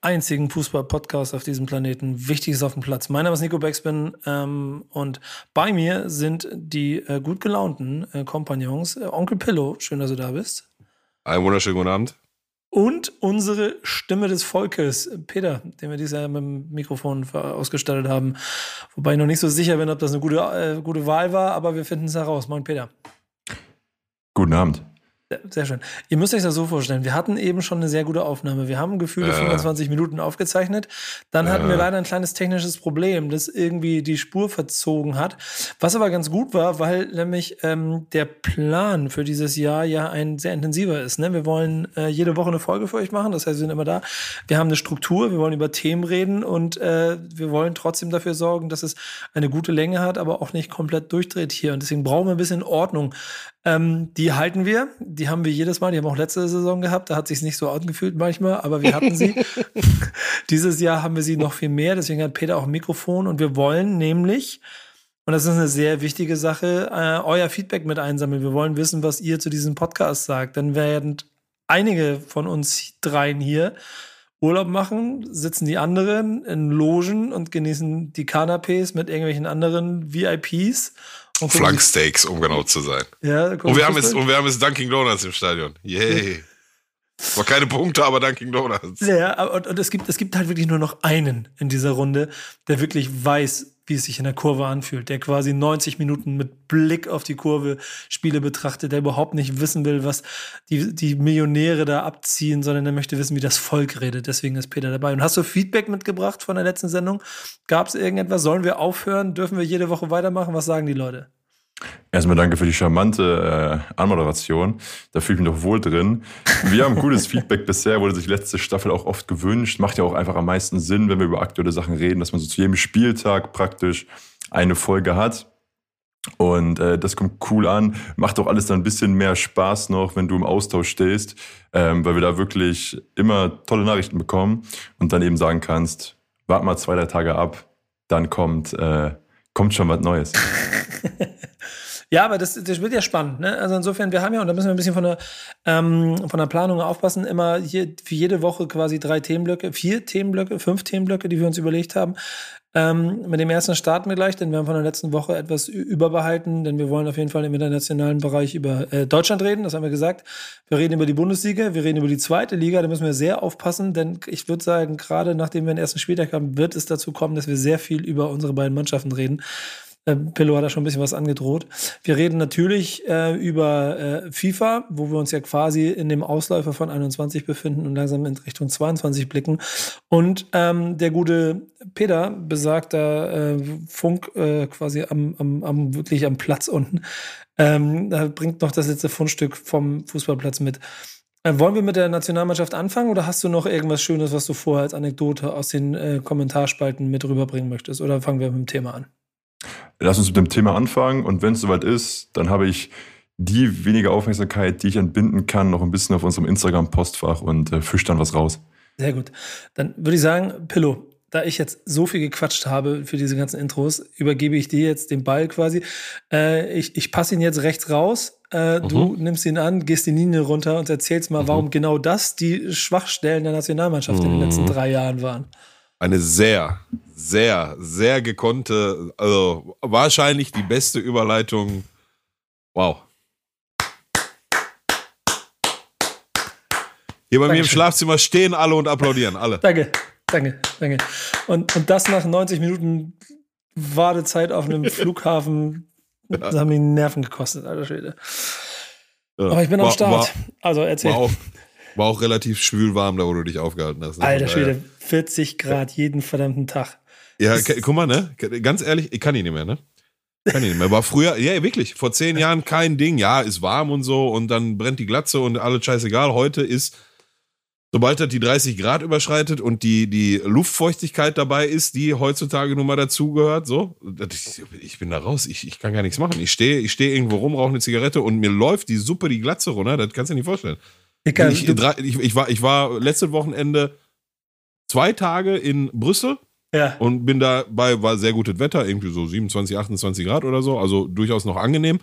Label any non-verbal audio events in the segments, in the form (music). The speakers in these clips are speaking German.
einzigen Fußball-Podcast auf diesem Planeten. Wichtig ist auf dem Platz. Mein Name ist Nico Beckspin ähm, und bei mir sind die äh, gut gelaunten äh, Kompagnons. Äh, Onkel Pillow, schön, dass du da bist. Einen wunderschönen guten Abend. Und unsere Stimme des Volkes, Peter, den wir dieses Jahr mit dem Mikrofon ausgestattet haben. Wobei ich noch nicht so sicher bin, ob das eine gute, äh, gute Wahl war, aber wir finden es heraus. Moin, Peter. Guten Abend. Sehr schön. Ihr müsst euch das so vorstellen. Wir hatten eben schon eine sehr gute Aufnahme. Wir haben gefühlte äh. 25 Minuten aufgezeichnet. Dann äh. hatten wir leider ein kleines technisches Problem, das irgendwie die Spur verzogen hat. Was aber ganz gut war, weil nämlich ähm, der Plan für dieses Jahr ja ein sehr intensiver ist. Ne? Wir wollen äh, jede Woche eine Folge für euch machen. Das heißt, wir sind immer da. Wir haben eine Struktur. Wir wollen über Themen reden und äh, wir wollen trotzdem dafür sorgen, dass es eine gute Länge hat, aber auch nicht komplett durchdreht hier. Und deswegen brauchen wir ein bisschen Ordnung. Ähm, die halten wir. Die haben wir jedes Mal. Die haben wir auch letzte Saison gehabt. Da hat sich nicht so angefühlt manchmal, aber wir hatten sie. (laughs) Dieses Jahr haben wir sie noch viel mehr. Deswegen hat Peter auch ein Mikrofon und wir wollen nämlich und das ist eine sehr wichtige Sache, äh, euer Feedback mit einsammeln. Wir wollen wissen, was ihr zu diesem Podcast sagt. Dann werden einige von uns dreien hier Urlaub machen, sitzen die anderen in Logen und genießen die Kanapés mit irgendwelchen anderen VIPs Flanksteaks, um genau zu sein. Ja, und, wir haben jetzt, und wir haben jetzt Dunkin' Donuts im Stadion. Yay. War keine Punkte, aber Dunkin' Donuts. Ja, und, und es, gibt, es gibt halt wirklich nur noch einen in dieser Runde, der wirklich weiß, wie es sich in der Kurve anfühlt, der quasi 90 Minuten mit Blick auf die Kurve Spiele betrachtet, der überhaupt nicht wissen will, was die, die Millionäre da abziehen, sondern der möchte wissen, wie das Volk redet. Deswegen ist Peter dabei. Und hast du Feedback mitgebracht von der letzten Sendung? Gab es irgendetwas? Sollen wir aufhören? Dürfen wir jede Woche weitermachen? Was sagen die Leute? Erstmal danke für die charmante äh, Anmoderation. Da fühle ich mich doch wohl drin. Wir haben gutes (laughs) Feedback bisher, wurde sich letzte Staffel auch oft gewünscht. Macht ja auch einfach am meisten Sinn, wenn wir über aktuelle Sachen reden, dass man so zu jedem Spieltag praktisch eine Folge hat. Und äh, das kommt cool an. Macht auch alles dann ein bisschen mehr Spaß noch, wenn du im Austausch stehst, ähm, weil wir da wirklich immer tolle Nachrichten bekommen und dann eben sagen kannst, wart mal zwei, drei Tage ab, dann kommt, äh, kommt schon was Neues. (laughs) Ja, aber das, das wird ja spannend. Ne? Also insofern, wir haben ja, und da müssen wir ein bisschen von der, ähm, von der Planung aufpassen, immer hier für jede Woche quasi drei Themenblöcke, vier Themenblöcke, fünf Themenblöcke, die wir uns überlegt haben. Ähm, mit dem ersten starten wir gleich, denn wir haben von der letzten Woche etwas überbehalten, denn wir wollen auf jeden Fall im internationalen Bereich über äh, Deutschland reden, das haben wir gesagt. Wir reden über die Bundesliga, wir reden über die zweite Liga, da müssen wir sehr aufpassen, denn ich würde sagen, gerade nachdem wir den ersten Spieltag haben, wird es dazu kommen, dass wir sehr viel über unsere beiden Mannschaften reden. Äh, Pillow hat da schon ein bisschen was angedroht. Wir reden natürlich äh, über äh, FIFA, wo wir uns ja quasi in dem Ausläufer von 21 befinden und langsam in Richtung 22 blicken. Und ähm, der gute Peter besagt da äh, Funk äh, quasi am, am, am, wirklich am Platz unten. Ähm, bringt noch das letzte Fundstück vom Fußballplatz mit. Äh, wollen wir mit der Nationalmannschaft anfangen oder hast du noch irgendwas Schönes, was du vorher als Anekdote aus den äh, Kommentarspalten mit rüberbringen möchtest? Oder fangen wir mit dem Thema an? Lass uns mit dem Thema anfangen und wenn es soweit ist, dann habe ich die wenige Aufmerksamkeit, die ich entbinden kann, noch ein bisschen auf unserem Instagram-Postfach und äh, fisch dann was raus. Sehr gut. Dann würde ich sagen, Pillow, da ich jetzt so viel gequatscht habe für diese ganzen Intros, übergebe ich dir jetzt den Ball quasi. Äh, ich ich passe ihn jetzt rechts raus. Äh, mhm. Du nimmst ihn an, gehst die Linie runter und erzählst mal, mhm. warum genau das die Schwachstellen der Nationalmannschaft mhm. in den letzten mhm. drei Jahren waren eine sehr, sehr, sehr gekonnte, also wahrscheinlich die beste Überleitung. Wow. Hier bei Dankeschön. mir im Schlafzimmer stehen alle und applaudieren, alle. Danke, danke, danke. Und, und das nach 90 Minuten Wartezeit auf einem (laughs) Flughafen. Das haben die Nerven gekostet, alter Schwede. Ja. Aber ich bin war, am Start. War, also erzähl. War auch, war auch relativ schwül warm, da wo du dich aufgehalten hast. Ne? Alter Schwede, 40 Grad jeden verdammten Tag. Ja, guck mal, ne? Ganz ehrlich, ich kann ihn nicht mehr, ne? Kann ich nicht mehr. War früher, ja, wirklich, vor zehn Jahren kein Ding. Ja, ist warm und so und dann brennt die Glatze und alles scheißegal. Heute ist, sobald das die 30 Grad überschreitet und die, die Luftfeuchtigkeit dabei ist, die heutzutage nun mal dazugehört, so, ich bin da raus, ich, ich kann gar nichts machen. Ich stehe ich steh irgendwo rum, rauche eine Zigarette und mir läuft die Suppe die Glatze runter, das kannst du dir nicht vorstellen. Ich, kann, ich, ich, ich, war, ich war letztes Wochenende zwei Tage in Brüssel ja. und bin dabei, war sehr gutes Wetter, irgendwie so 27, 28 Grad oder so, also durchaus noch angenehm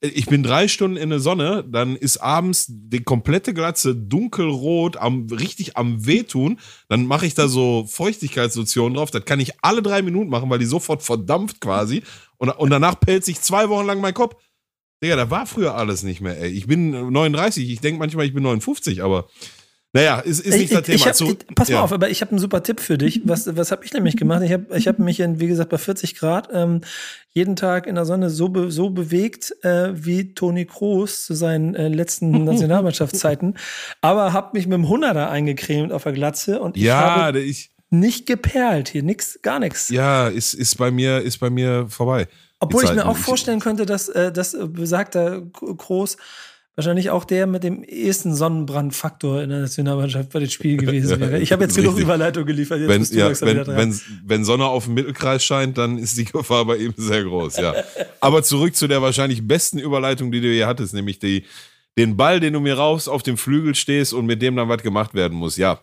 ich bin drei Stunden in der Sonne, dann ist abends die komplette Glatze dunkelrot, am, richtig am Wehtun. Dann mache ich da so Feuchtigkeitslotion drauf. Das kann ich alle drei Minuten machen, weil die sofort verdampft quasi. Und, und danach pellt sich zwei Wochen lang mein Kopf. Digga, da war früher alles nicht mehr, ey. Ich bin 39, ich denke manchmal, ich bin 59, aber naja, ist, ist nicht das Thema. Ich hab, ich, pass mal auf, aber ich habe einen super Tipp für dich. Was, was habe ich nämlich gemacht? Ich habe ich hab mich, in, wie gesagt, bei 40 Grad ähm, jeden Tag in der Sonne so, be, so bewegt äh, wie Toni Kroos zu seinen äh, letzten (laughs) Nationalmannschaftszeiten, aber habe mich mit dem Hunderter eingecremt auf der Glatze und ich ja, habe ich, nicht geperlt hier, nix, gar nichts. Ja, ist, ist, bei mir, ist bei mir vorbei. Obwohl ich mir auch vorstellen könnte, dass äh, das besagter Kroos wahrscheinlich auch der mit dem ehesten Sonnenbrandfaktor in der Nationalmannschaft bei dem Spiel (laughs) gewesen wäre. Ich habe jetzt genug Überleitung geliefert. Jetzt wenn, ja, wenn, wenn, wenn, Sonne auf dem Mittelkreis scheint, dann ist die (laughs) Gefahr bei ihm sehr groß, ja. Aber zurück zu der wahrscheinlich besten Überleitung, die du hier hattest, nämlich die, den Ball, den du mir raus auf dem Flügel stehst und mit dem dann was gemacht werden muss. Ja.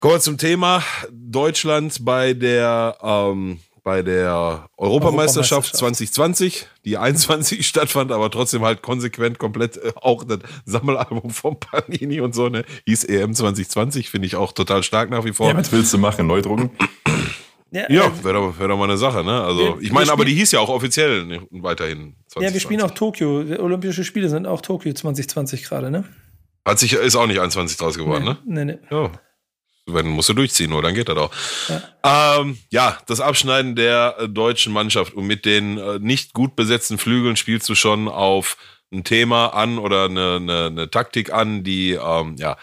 Kommen wir zum Thema Deutschland bei der ähm, bei der Europameisterschaft, 2020, die 21 (laughs) stattfand, aber trotzdem halt konsequent komplett äh, auch das Sammelalbum von Panini und so, ne? Hieß EM 2020, finde ich auch total stark nach wie vor. Ja, was willst du machen? Neu drucken? Ja, ja äh, wäre doch, wär doch mal eine Sache, ne? Also, wir, ich meine, aber die hieß ja auch offiziell ne, weiterhin. 2020. Ja, wir spielen auch Tokio. Olympische Spiele sind auch Tokio 2020 gerade, ne? Hat sich, ist auch nicht 21 draus geworden, nee, ne? Nee, nee. Ja. Wenn musst du durchziehen, nur dann geht das auch. Ja. Ähm, ja, das Abschneiden der äh, deutschen Mannschaft und mit den äh, nicht gut besetzten Flügeln spielst du schon auf ein Thema an oder eine, eine, eine Taktik an, die ähm, ja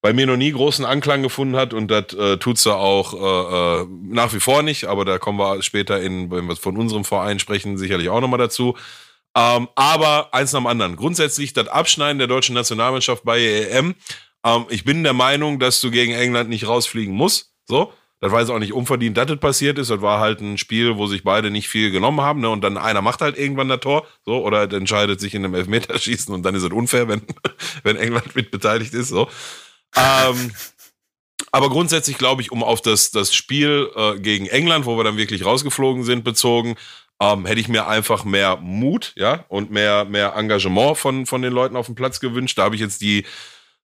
bei mir noch nie großen Anklang gefunden hat und das äh, tut sie auch äh, äh, nach wie vor nicht, aber da kommen wir später in, wenn wir von unserem Verein sprechen, sicherlich auch nochmal dazu. Ähm, aber eins nach dem anderen. Grundsätzlich das Abschneiden der deutschen Nationalmannschaft bei EM ähm, ich bin der Meinung, dass du gegen England nicht rausfliegen musst. So. Das war jetzt auch nicht unverdient, dass das passiert ist. Das war halt ein Spiel, wo sich beide nicht viel genommen haben. Ne? Und dann einer macht halt irgendwann das Tor. So. Oder entscheidet sich in einem Elfmeterschießen und dann ist es unfair, wenn, (laughs) wenn England mit beteiligt ist. So. Ähm, aber grundsätzlich glaube ich, um auf das, das Spiel äh, gegen England, wo wir dann wirklich rausgeflogen sind, bezogen, ähm, hätte ich mir einfach mehr Mut, ja, und mehr, mehr Engagement von, von den Leuten auf dem Platz gewünscht. Da habe ich jetzt die,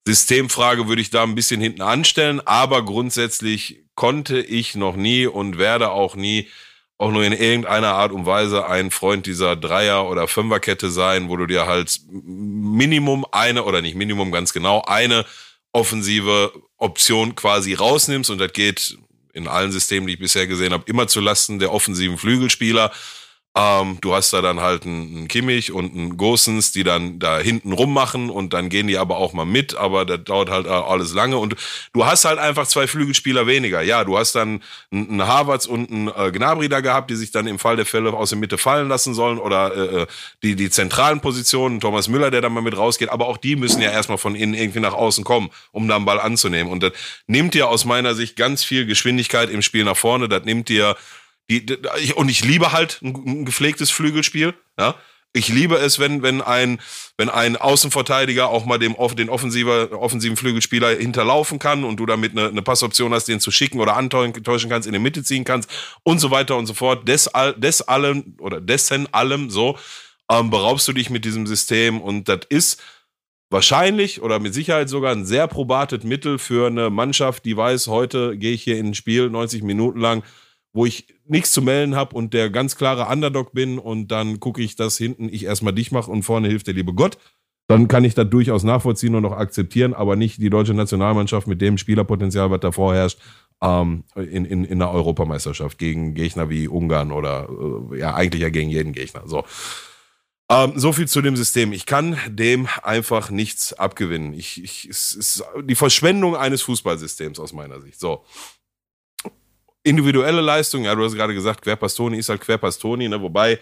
Systemfrage würde ich da ein bisschen hinten anstellen, aber grundsätzlich konnte ich noch nie und werde auch nie auch nur in irgendeiner Art und Weise ein Freund dieser Dreier- oder Fünferkette sein, wo du dir halt Minimum eine oder nicht Minimum ganz genau eine offensive Option quasi rausnimmst und das geht in allen Systemen, die ich bisher gesehen habe, immer zu Lasten der offensiven Flügelspieler. Ähm, du hast da dann halt einen, Kimmich und einen Gosens, die dann da hinten rummachen und dann gehen die aber auch mal mit, aber das dauert halt alles lange. Und du hast halt einfach zwei Flügelspieler weniger. Ja, du hast dann einen Harvards und einen äh, Gnabry da gehabt, die sich dann im Fall der Fälle aus der Mitte fallen lassen sollen oder äh, äh, die, die zentralen Positionen, Thomas Müller, der dann mal mit rausgeht, aber auch die müssen ja erstmal von innen irgendwie nach außen kommen, um da einen Ball anzunehmen. Und das nimmt dir aus meiner Sicht ganz viel Geschwindigkeit im Spiel nach vorne, das nimmt dir die, die, und ich liebe halt ein, ein gepflegtes Flügelspiel. Ja, ich liebe es, wenn, wenn ein, wenn ein Außenverteidiger auch mal dem, den offensiver, offensiven Flügelspieler hinterlaufen kann und du damit eine, eine Passoption hast, den zu schicken oder antäuschen kannst, in die Mitte ziehen kannst und so weiter und so fort. Des, des allem oder dessen allem so ähm, beraubst du dich mit diesem System und das ist wahrscheinlich oder mit Sicherheit sogar ein sehr probates Mittel für eine Mannschaft, die weiß, heute gehe ich hier in ein Spiel 90 Minuten lang wo ich nichts zu melden habe und der ganz klare Underdog bin und dann gucke ich, dass hinten ich erstmal dich mache und vorne hilft der liebe Gott, dann kann ich das durchaus nachvollziehen und auch akzeptieren, aber nicht die deutsche Nationalmannschaft mit dem Spielerpotenzial, was da vorherrscht, ähm, in, in, in der Europameisterschaft gegen Gegner wie Ungarn oder äh, ja eigentlich ja gegen jeden Gegner. So. Ähm, so viel zu dem System. Ich kann dem einfach nichts abgewinnen. Ich, ich, es ist die Verschwendung eines Fußballsystems aus meiner Sicht. So individuelle Leistung, ja, du hast gerade gesagt, Querpastoni ist halt Querpastoni, ne? wobei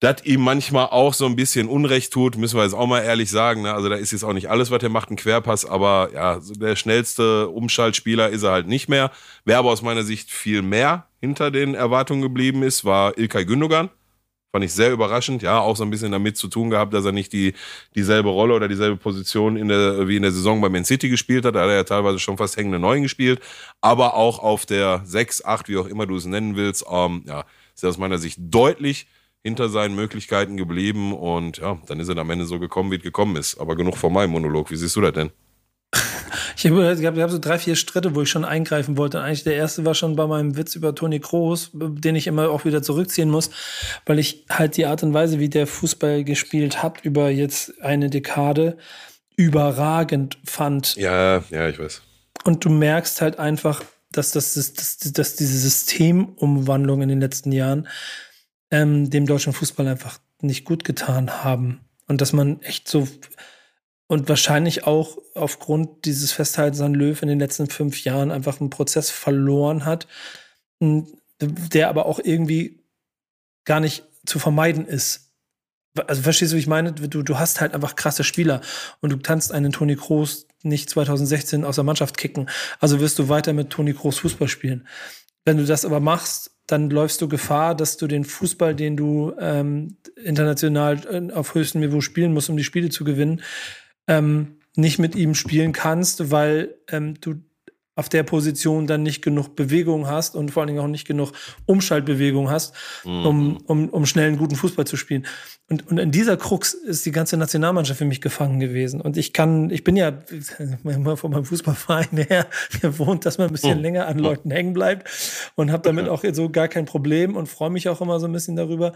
das ihm manchmal auch so ein bisschen Unrecht tut, müssen wir jetzt auch mal ehrlich sagen. Ne? Also da ist jetzt auch nicht alles, was er macht, ein Querpass, aber ja, der schnellste Umschaltspieler ist er halt nicht mehr. Wer aber aus meiner Sicht viel mehr hinter den Erwartungen geblieben ist, war Ilkay Gündogan. Fand ich sehr überraschend. Ja, auch so ein bisschen damit zu tun gehabt, dass er nicht die, dieselbe Rolle oder dieselbe Position in der, wie in der Saison bei Man City gespielt hat. Da hat er ja teilweise schon fast hängende Neuen gespielt. Aber auch auf der 6, 8, wie auch immer du es nennen willst, ähm, ja, ist er aus meiner Sicht deutlich hinter seinen Möglichkeiten geblieben. Und ja, dann ist er am Ende so gekommen, wie es gekommen ist. Aber genug von meinem Monolog. Wie siehst du das denn? Ich habe ich hab, so drei, vier Schritte, wo ich schon eingreifen wollte. Und eigentlich der erste war schon bei meinem Witz über Toni Kroos, den ich immer auch wieder zurückziehen muss, weil ich halt die Art und Weise, wie der Fußball gespielt hat, über jetzt eine Dekade überragend fand. Ja, ja, ich weiß. Und du merkst halt einfach, dass, das, dass, dass diese Systemumwandlung in den letzten Jahren ähm, dem deutschen Fußball einfach nicht gut getan haben. Und dass man echt so und wahrscheinlich auch aufgrund dieses Festhaltens an Löw in den letzten fünf Jahren einfach einen Prozess verloren hat, der aber auch irgendwie gar nicht zu vermeiden ist. Also verstehst du, wie ich meine? Du, du hast halt einfach krasse Spieler und du kannst einen Toni Kroos nicht 2016 aus der Mannschaft kicken. Also wirst du weiter mit Toni Kroos Fußball spielen. Wenn du das aber machst, dann läufst du Gefahr, dass du den Fußball, den du ähm, international äh, auf höchstem Niveau spielen musst, um die Spiele zu gewinnen, ähm, nicht mit ihm spielen kannst, weil ähm, du auf der Position dann nicht genug Bewegung hast und vor allen Dingen auch nicht genug Umschaltbewegung hast, mhm. um, um, um schnell einen guten Fußball zu spielen. Und, und in dieser Krux ist die ganze Nationalmannschaft für mich gefangen gewesen. Und ich kann, ich bin ja von meinem Fußballverein her gewohnt, dass man ein bisschen mhm. länger an Leuten hängen bleibt und habe damit auch so gar kein Problem und freue mich auch immer so ein bisschen darüber.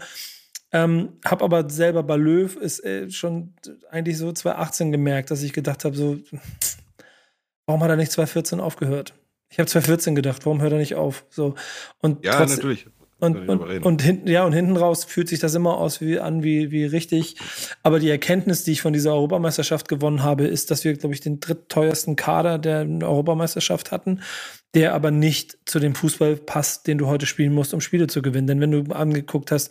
Ähm, hab aber selber bei Löw ist äh, schon eigentlich so 2018 gemerkt, dass ich gedacht habe, so, warum hat er nicht 2014 aufgehört? Ich habe 2014 gedacht, warum hört er nicht auf? So und ja, trotzdem, natürlich. Und, und, und, hinten, ja, und hinten raus fühlt sich das immer aus wie, an wie, wie richtig. Aber die Erkenntnis, die ich von dieser Europameisterschaft gewonnen habe, ist, dass wir, glaube ich, den drittteuersten Kader der Europameisterschaft hatten der aber nicht zu dem Fußball passt, den du heute spielen musst, um Spiele zu gewinnen. Denn wenn du angeguckt hast,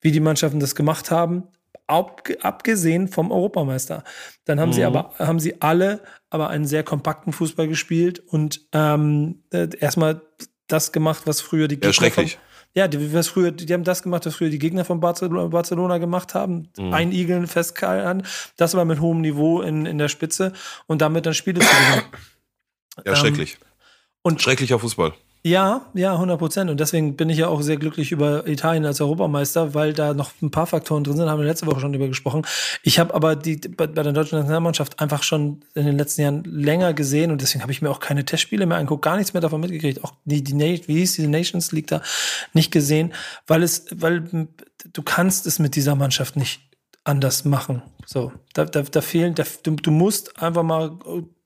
wie die Mannschaften das gemacht haben, abgesehen vom Europameister, dann haben mhm. sie aber haben sie alle aber einen sehr kompakten Fußball gespielt und ähm, äh, erstmal das gemacht, was früher die Gegner ja, schrecklich. Ja, die, was früher, die haben das gemacht, was früher die Gegner von Barcelona, Barcelona gemacht haben. Mhm. Einigeln, festkalten. Das war mit hohem Niveau in, in der Spitze und damit dann Spiele zu gewinnen. Ja, ähm, schrecklich. Und Schrecklicher Fußball. Ja, ja, 100 Prozent. Und deswegen bin ich ja auch sehr glücklich über Italien als Europameister, weil da noch ein paar Faktoren drin sind, haben wir letzte Woche schon drüber gesprochen. Ich habe aber die bei, bei, der deutschen Nationalmannschaft einfach schon in den letzten Jahren länger gesehen und deswegen habe ich mir auch keine Testspiele mehr angeguckt, gar nichts mehr davon mitgekriegt. Auch die, die wie hieß diese Nations League da nicht gesehen, weil es, weil du kannst es mit dieser Mannschaft nicht anders machen. So, da, da, da fehlen, da, du, du musst einfach mal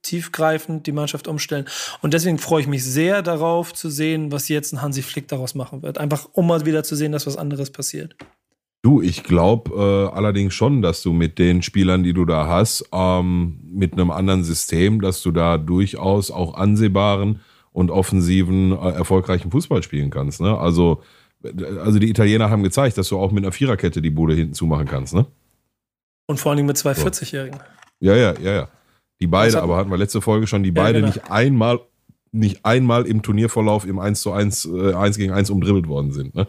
tiefgreifend die Mannschaft umstellen. Und deswegen freue ich mich sehr darauf zu sehen, was jetzt ein Hansi Flick daraus machen wird. Einfach um mal wieder zu sehen, dass was anderes passiert. Du, ich glaube äh, allerdings schon, dass du mit den Spielern, die du da hast, ähm, mit einem anderen System, dass du da durchaus auch ansehbaren und offensiven, äh, erfolgreichen Fußball spielen kannst. Ne? Also, also die Italiener haben gezeigt, dass du auch mit einer Viererkette die Bude hinten zumachen kannst. Ne? Und vor allem mit zwei so. 40-Jährigen. Ja, ja, ja, ja. Die beide, aber hatten wir letzte Folge schon, die ja, beide genau. nicht einmal, nicht einmal im Turnierverlauf im 1 zu 1, äh, 1 gegen 1 umdribbelt worden sind. Ne?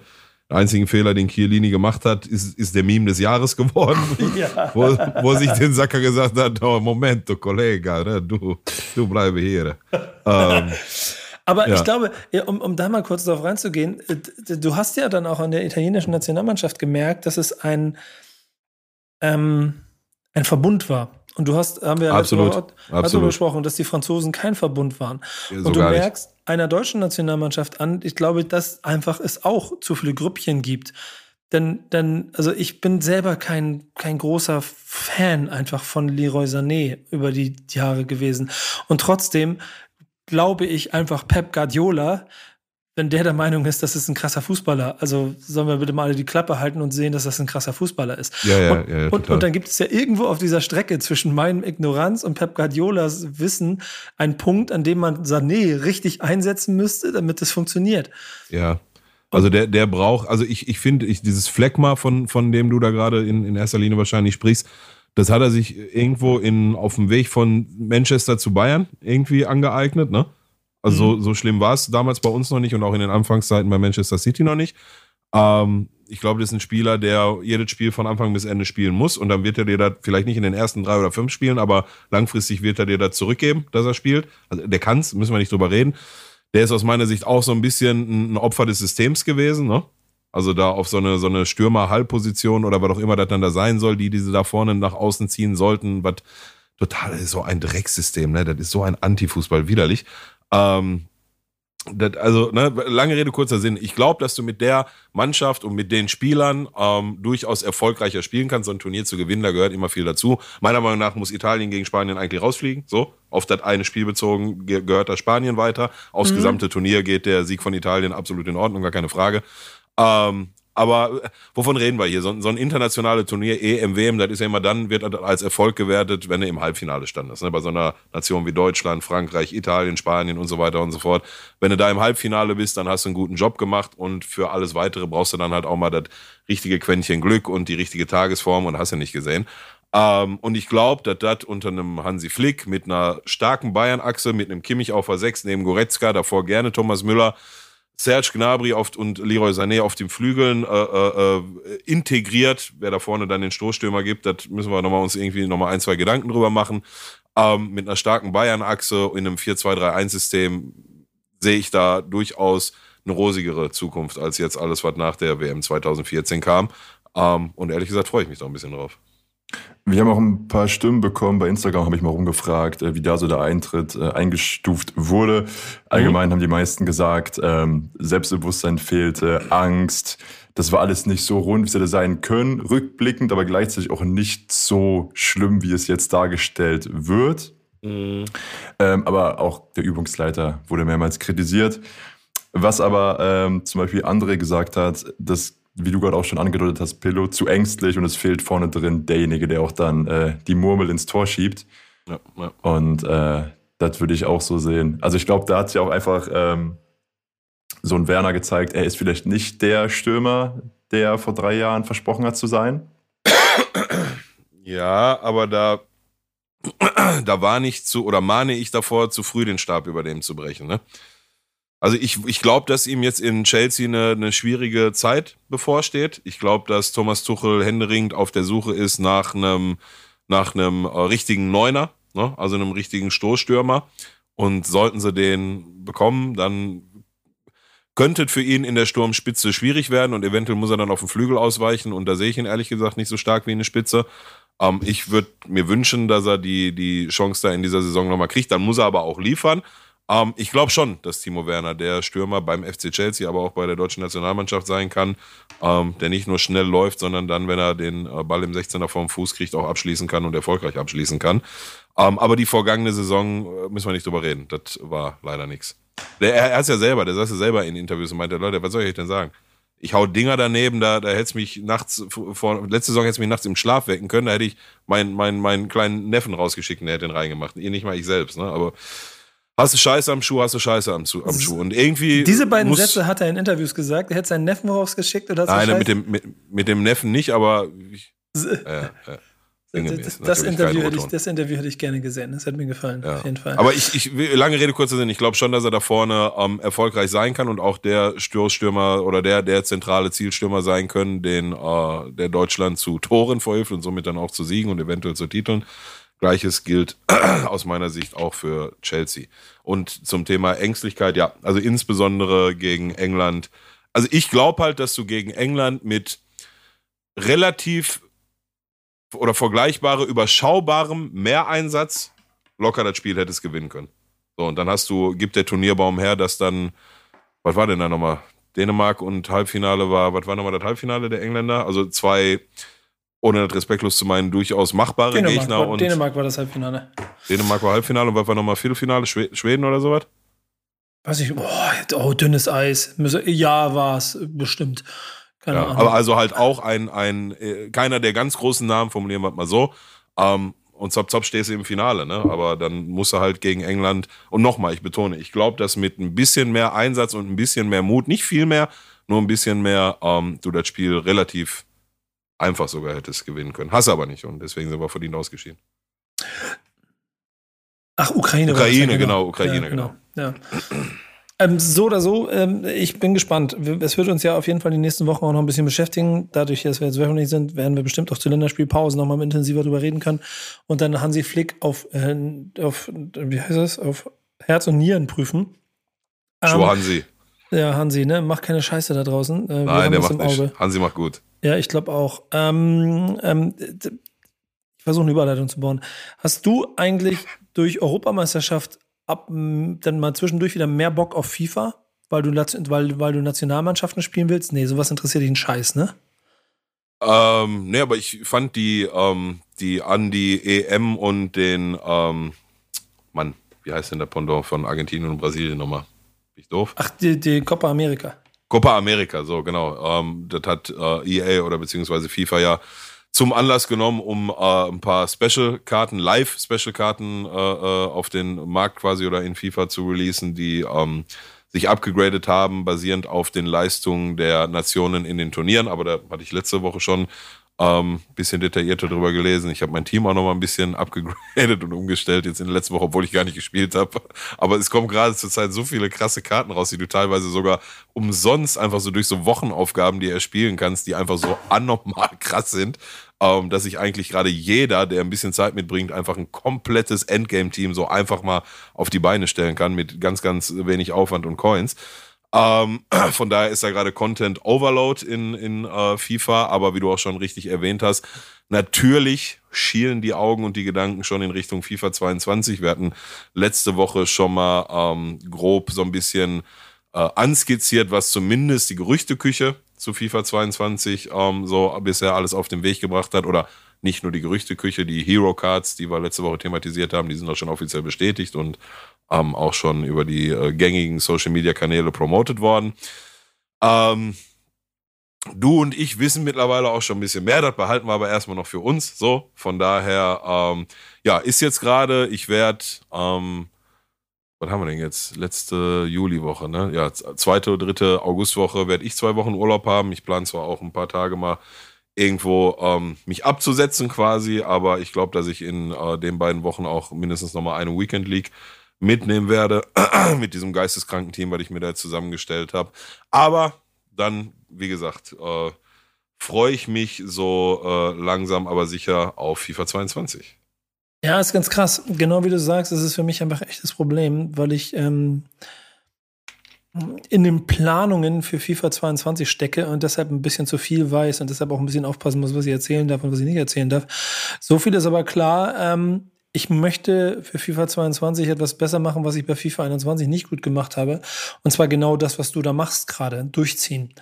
Der einzige Fehler, den Chiellini gemacht hat, ist, ist der Meme des Jahres geworden, (laughs) ja. wo, wo sich den Sacker gesagt hat, oh, Momento, Kollege, ne? du, du bleibe hier. ähm, aber ja. ich glaube, um, um da mal kurz darauf reinzugehen, äh, du hast ja dann auch an der italienischen Nationalmannschaft gemerkt, dass es ein, ähm, ein Verbund war. Und du hast, haben wir ja absolut, Woche, absolut. besprochen, dass die Franzosen kein Verbund waren. Ja, und du merkst nicht. einer deutschen Nationalmannschaft an, ich glaube, dass einfach es auch zu viele Grüppchen gibt. Denn, denn, also ich bin selber kein, kein großer Fan einfach von Leroy Sané über die Jahre gewesen. Und trotzdem glaube ich einfach Pep Guardiola wenn der der Meinung ist, das ist ein krasser Fußballer, also sollen wir bitte mal alle die Klappe halten und sehen, dass das ein krasser Fußballer ist. Ja, ja, und, ja, und, und, dann gibt es ja irgendwo auf dieser Strecke zwischen meinem Ignoranz und Pep Guardiolas Wissen einen Punkt, an dem man Sané richtig einsetzen müsste, damit es funktioniert. Ja. Also der, der braucht, also ich, ich finde, ich, dieses Fleckma, von, von dem du da gerade in, in erster Linie wahrscheinlich sprichst, das hat er sich irgendwo in, auf dem Weg von Manchester zu Bayern irgendwie angeeignet, ne? Also mhm. so, so schlimm war es damals bei uns noch nicht und auch in den Anfangszeiten bei Manchester City noch nicht. Ähm, ich glaube, das ist ein Spieler, der jedes Spiel von Anfang bis Ende spielen muss und dann wird er dir da vielleicht nicht in den ersten drei oder fünf Spielen, aber langfristig wird er dir da zurückgeben, dass er spielt. Also der kann es, müssen wir nicht drüber reden. Der ist aus meiner Sicht auch so ein bisschen ein Opfer des Systems gewesen, ne? Also da auf so eine, so eine Stürmer-Hallposition oder was auch immer das dann da sein soll, die diese da vorne nach außen ziehen sollten, was total so ein Drecksystem, ne? Das ist so ein Antifußball widerlich. Ähm, das, also, ne, lange Rede, kurzer Sinn. Ich glaube, dass du mit der Mannschaft und mit den Spielern ähm, durchaus erfolgreicher spielen kannst. So ein Turnier zu gewinnen, da gehört immer viel dazu. Meiner Meinung nach muss Italien gegen Spanien eigentlich rausfliegen. So, auf das eine Spiel bezogen gehört das Spanien weiter. Aufs mhm. gesamte Turnier geht der Sieg von Italien absolut in Ordnung, gar keine Frage. Ähm, aber äh, wovon reden wir hier? So, so ein internationales Turnier, EM, WM, das ist ja immer dann, wird als Erfolg gewertet, wenn du im Halbfinale standest. Ne? Bei so einer Nation wie Deutschland, Frankreich, Italien, Spanien und so weiter und so fort. Wenn du da im Halbfinale bist, dann hast du einen guten Job gemacht und für alles weitere brauchst du dann halt auch mal das richtige Quäntchen Glück und die richtige Tagesform und hast du nicht gesehen. Ähm, und ich glaube, dass das unter einem Hansi Flick mit einer starken Bayern-Achse, mit einem Kimmich auf der 6 neben Goretzka, davor gerne Thomas Müller, Serge Gnabry oft und Leroy Sané auf den Flügeln äh, äh, äh, integriert. Wer da vorne dann den Stoßstürmer gibt, das müssen wir nochmal uns irgendwie nochmal ein, zwei Gedanken drüber machen. Ähm, mit einer starken Bayern-Achse in einem 4-2-3-1-System sehe ich da durchaus eine rosigere Zukunft als jetzt alles, was nach der WM 2014 kam. Ähm, und ehrlich gesagt freue ich mich da ein bisschen drauf. Wir haben auch ein paar Stimmen bekommen. Bei Instagram habe ich mal rumgefragt, äh, wie da so der Eintritt äh, eingestuft wurde. Allgemein mhm. haben die meisten gesagt, ähm, Selbstbewusstsein fehlte, Angst. Das war alles nicht so rund, wie es hätte sein können. Rückblickend, aber gleichzeitig auch nicht so schlimm, wie es jetzt dargestellt wird. Mhm. Ähm, aber auch der Übungsleiter wurde mehrmals kritisiert. Was aber ähm, zum Beispiel André gesagt hat, das wie du gerade auch schon angedeutet hast, Pillow, zu ängstlich und es fehlt vorne drin derjenige, der auch dann äh, die Murmel ins Tor schiebt. Ja, ja. Und äh, das würde ich auch so sehen. Also ich glaube, da hat sich auch einfach ähm, so ein Werner gezeigt, er ist vielleicht nicht der Stürmer, der vor drei Jahren versprochen hat zu sein. Ja, aber da, da war nicht zu, oder mahne ich davor, zu früh den Stab über dem zu brechen. Ne? Also ich, ich glaube, dass ihm jetzt in Chelsea eine, eine schwierige Zeit bevorsteht. Ich glaube, dass Thomas Tuchel händeringend auf der Suche ist nach einem nach einem äh, richtigen Neuner, ne? also einem richtigen Stoßstürmer. Und sollten sie den bekommen, dann könnte für ihn in der Sturmspitze schwierig werden und eventuell muss er dann auf den Flügel ausweichen. Und da sehe ich ihn ehrlich gesagt nicht so stark wie eine Spitze. Ähm, ich würde mir wünschen, dass er die, die Chance da in dieser Saison nochmal kriegt. Dann muss er aber auch liefern. Ähm, ich glaube schon, dass Timo Werner der Stürmer beim FC Chelsea, aber auch bei der deutschen Nationalmannschaft sein kann, ähm, der nicht nur schnell läuft, sondern dann, wenn er den äh, Ball im 16er vorm Fuß kriegt, auch abschließen kann und erfolgreich abschließen kann. Ähm, aber die vergangene Saison äh, müssen wir nicht drüber reden. Das war leider nichts. Er, er hat es ja selber, der saß ja selber in Interviews und meinte, Leute, was soll ich denn sagen? ich hau Dinger daneben, da, da hätte mich nachts, vor, letzte Saison hätte es mich nachts im Schlaf wecken können, da hätte ich meinen, meinen, meinen kleinen Neffen rausgeschickt und der hätte den reingemacht. Ihr nicht mal ich selbst, ne? Aber Hast du Scheiße am Schuh, hast du Scheiße am, am Schuh. Und irgendwie. Diese beiden Sätze hat er in Interviews gesagt. Er hätte seinen Neffen rausgeschickt oder Nein, mit dem, mit, mit, dem Neffen nicht, aber. Ich, äh, (laughs) äh, das, das, Interview hätte ich, das Interview hätte ich gerne gesehen. Das hat mir gefallen, ja. auf jeden Fall. Aber ich, ich lange Rede, kurzer Sinn. Ich glaube schon, dass er da vorne ähm, erfolgreich sein kann und auch der Stoßstürmer oder der, der zentrale Zielstürmer sein können, den äh, der Deutschland zu Toren verhilft und somit dann auch zu Siegen und eventuell zu Titeln. Gleiches gilt (clears throat) aus meiner Sicht auch für Chelsea. Und zum Thema Ängstlichkeit, ja, also insbesondere gegen England. Also ich glaube halt, dass du gegen England mit relativ oder vergleichbare, überschaubarem Mehreinsatz locker das Spiel hättest gewinnen können. So, und dann hast du, gibt der Turnierbaum her, dass dann, was war denn da nochmal? Dänemark und Halbfinale war, was war nochmal das Halbfinale der Engländer? Also zwei ohne das respektlos zu meinen, durchaus machbare Dänemark Gegner. War, und Dänemark war das Halbfinale. Dänemark war Halbfinale und was war nochmal Viertelfinale? Schweden oder sowas? Weiß ich, oh, oh dünnes Eis. Ja, war es, bestimmt. Keine ja, Ahnung. Aber also halt auch ein, ein, äh, keiner der ganz großen Namen, formulieren wir mal so. Ähm, und zop zop stehst du im Finale, ne? Aber dann muss er halt gegen England. Und nochmal, ich betone, ich glaube, dass mit ein bisschen mehr Einsatz und ein bisschen mehr Mut, nicht viel mehr, nur ein bisschen mehr, ähm, du das Spiel relativ einfach sogar hättest gewinnen können. Hast aber nicht und deswegen sind wir verdient ausgeschieden. Ach, Ukraine. Ukraine, ja, genau. genau. Ukraine, ja, genau. genau. Ja. Ähm, so oder so, ähm, ich bin gespannt. Es wird uns ja auf jeden Fall die nächsten Wochen auch noch ein bisschen beschäftigen. Dadurch, dass wir jetzt wöchentlich sind, werden wir bestimmt auch zur Länderspielpause nochmal intensiver drüber reden können. Und dann Hansi Flick auf, äh, auf wie heißt das, auf Herz und Nieren prüfen. Ähm, Hansi. Ja, Hansi, ne? Mach keine Scheiße da draußen. Äh, Nein, der macht nicht. Hansi macht gut. Ja, ich glaube auch. Ähm, ähm, ich versuche eine Überleitung zu bauen. Hast du eigentlich durch Europameisterschaft ab, dann mal zwischendurch wieder mehr Bock auf FIFA, weil du, weil, weil du Nationalmannschaften spielen willst? Nee, sowas interessiert dich einen Scheiß, ne? Ähm, nee, aber ich fand die, ähm, die an die EM und den, ähm, Mann, wie heißt denn der Pendant von Argentinien und Brasilien nochmal? Bin ich doof? Ach, die, die Copa America. Copa America, so genau. Ähm, das hat äh, EA oder beziehungsweise FIFA ja zum Anlass genommen, um äh, ein paar Special-Karten, Live-Special-Karten äh, äh, auf den Markt quasi oder in FIFA zu releasen, die ähm, sich abgegradet haben, basierend auf den Leistungen der Nationen in den Turnieren. Aber da hatte ich letzte Woche schon ähm, bisschen detaillierter darüber gelesen. Ich habe mein Team auch noch mal ein bisschen abgegradet und umgestellt jetzt in der letzten Woche, obwohl ich gar nicht gespielt habe. Aber es kommen gerade zurzeit so viele krasse Karten raus, die du teilweise sogar umsonst einfach so durch so Wochenaufgaben, die er spielen kannst, die einfach so anormal krass sind, ähm, dass sich eigentlich gerade jeder, der ein bisschen Zeit mitbringt, einfach ein komplettes Endgame-Team so einfach mal auf die Beine stellen kann mit ganz, ganz wenig Aufwand und Coins. Ähm, (clears throat) von daher ist da gerade Content Overload in, in äh, FIFA, aber wie du auch schon richtig erwähnt hast, natürlich schielen die Augen und die Gedanken schon in Richtung FIFA 22. Wir hatten letzte Woche schon mal ähm, grob so ein bisschen äh, anskizziert, was zumindest die Gerüchteküche zu FIFA 22 ähm, so bisher alles auf den Weg gebracht hat oder nicht nur die Gerüchteküche, die Hero Cards, die wir letzte Woche thematisiert haben, die sind auch schon offiziell bestätigt und ähm, auch schon über die äh, gängigen Social Media Kanäle promotet worden. Ähm, du und ich wissen mittlerweile auch schon ein bisschen mehr, das behalten wir aber erstmal noch für uns. So, von daher, ähm, ja, ist jetzt gerade, ich werde, ähm, was haben wir denn jetzt? Letzte Juliwoche, ne? Ja, zweite, dritte Augustwoche werde ich zwei Wochen Urlaub haben. Ich plane zwar auch ein paar Tage mal irgendwo ähm, mich abzusetzen quasi, aber ich glaube, dass ich in äh, den beiden Wochen auch mindestens nochmal eine Weekend League mitnehmen werde (clears throat) mit diesem geisteskranken Team, was ich mir da zusammengestellt habe. Aber dann, wie gesagt, äh, freue ich mich so äh, langsam, aber sicher auf FIFA 22. Ja, ist ganz krass. Genau wie du sagst, das ist für mich einfach echt das Problem, weil ich ähm, in den Planungen für FIFA 22 stecke und deshalb ein bisschen zu viel weiß und deshalb auch ein bisschen aufpassen muss, was ich erzählen darf und was ich nicht erzählen darf. So viel ist aber klar. Ähm, ich möchte für FIFA 22 etwas besser machen, was ich bei FIFA 21 nicht gut gemacht habe. Und zwar genau das, was du da machst gerade, durchziehen.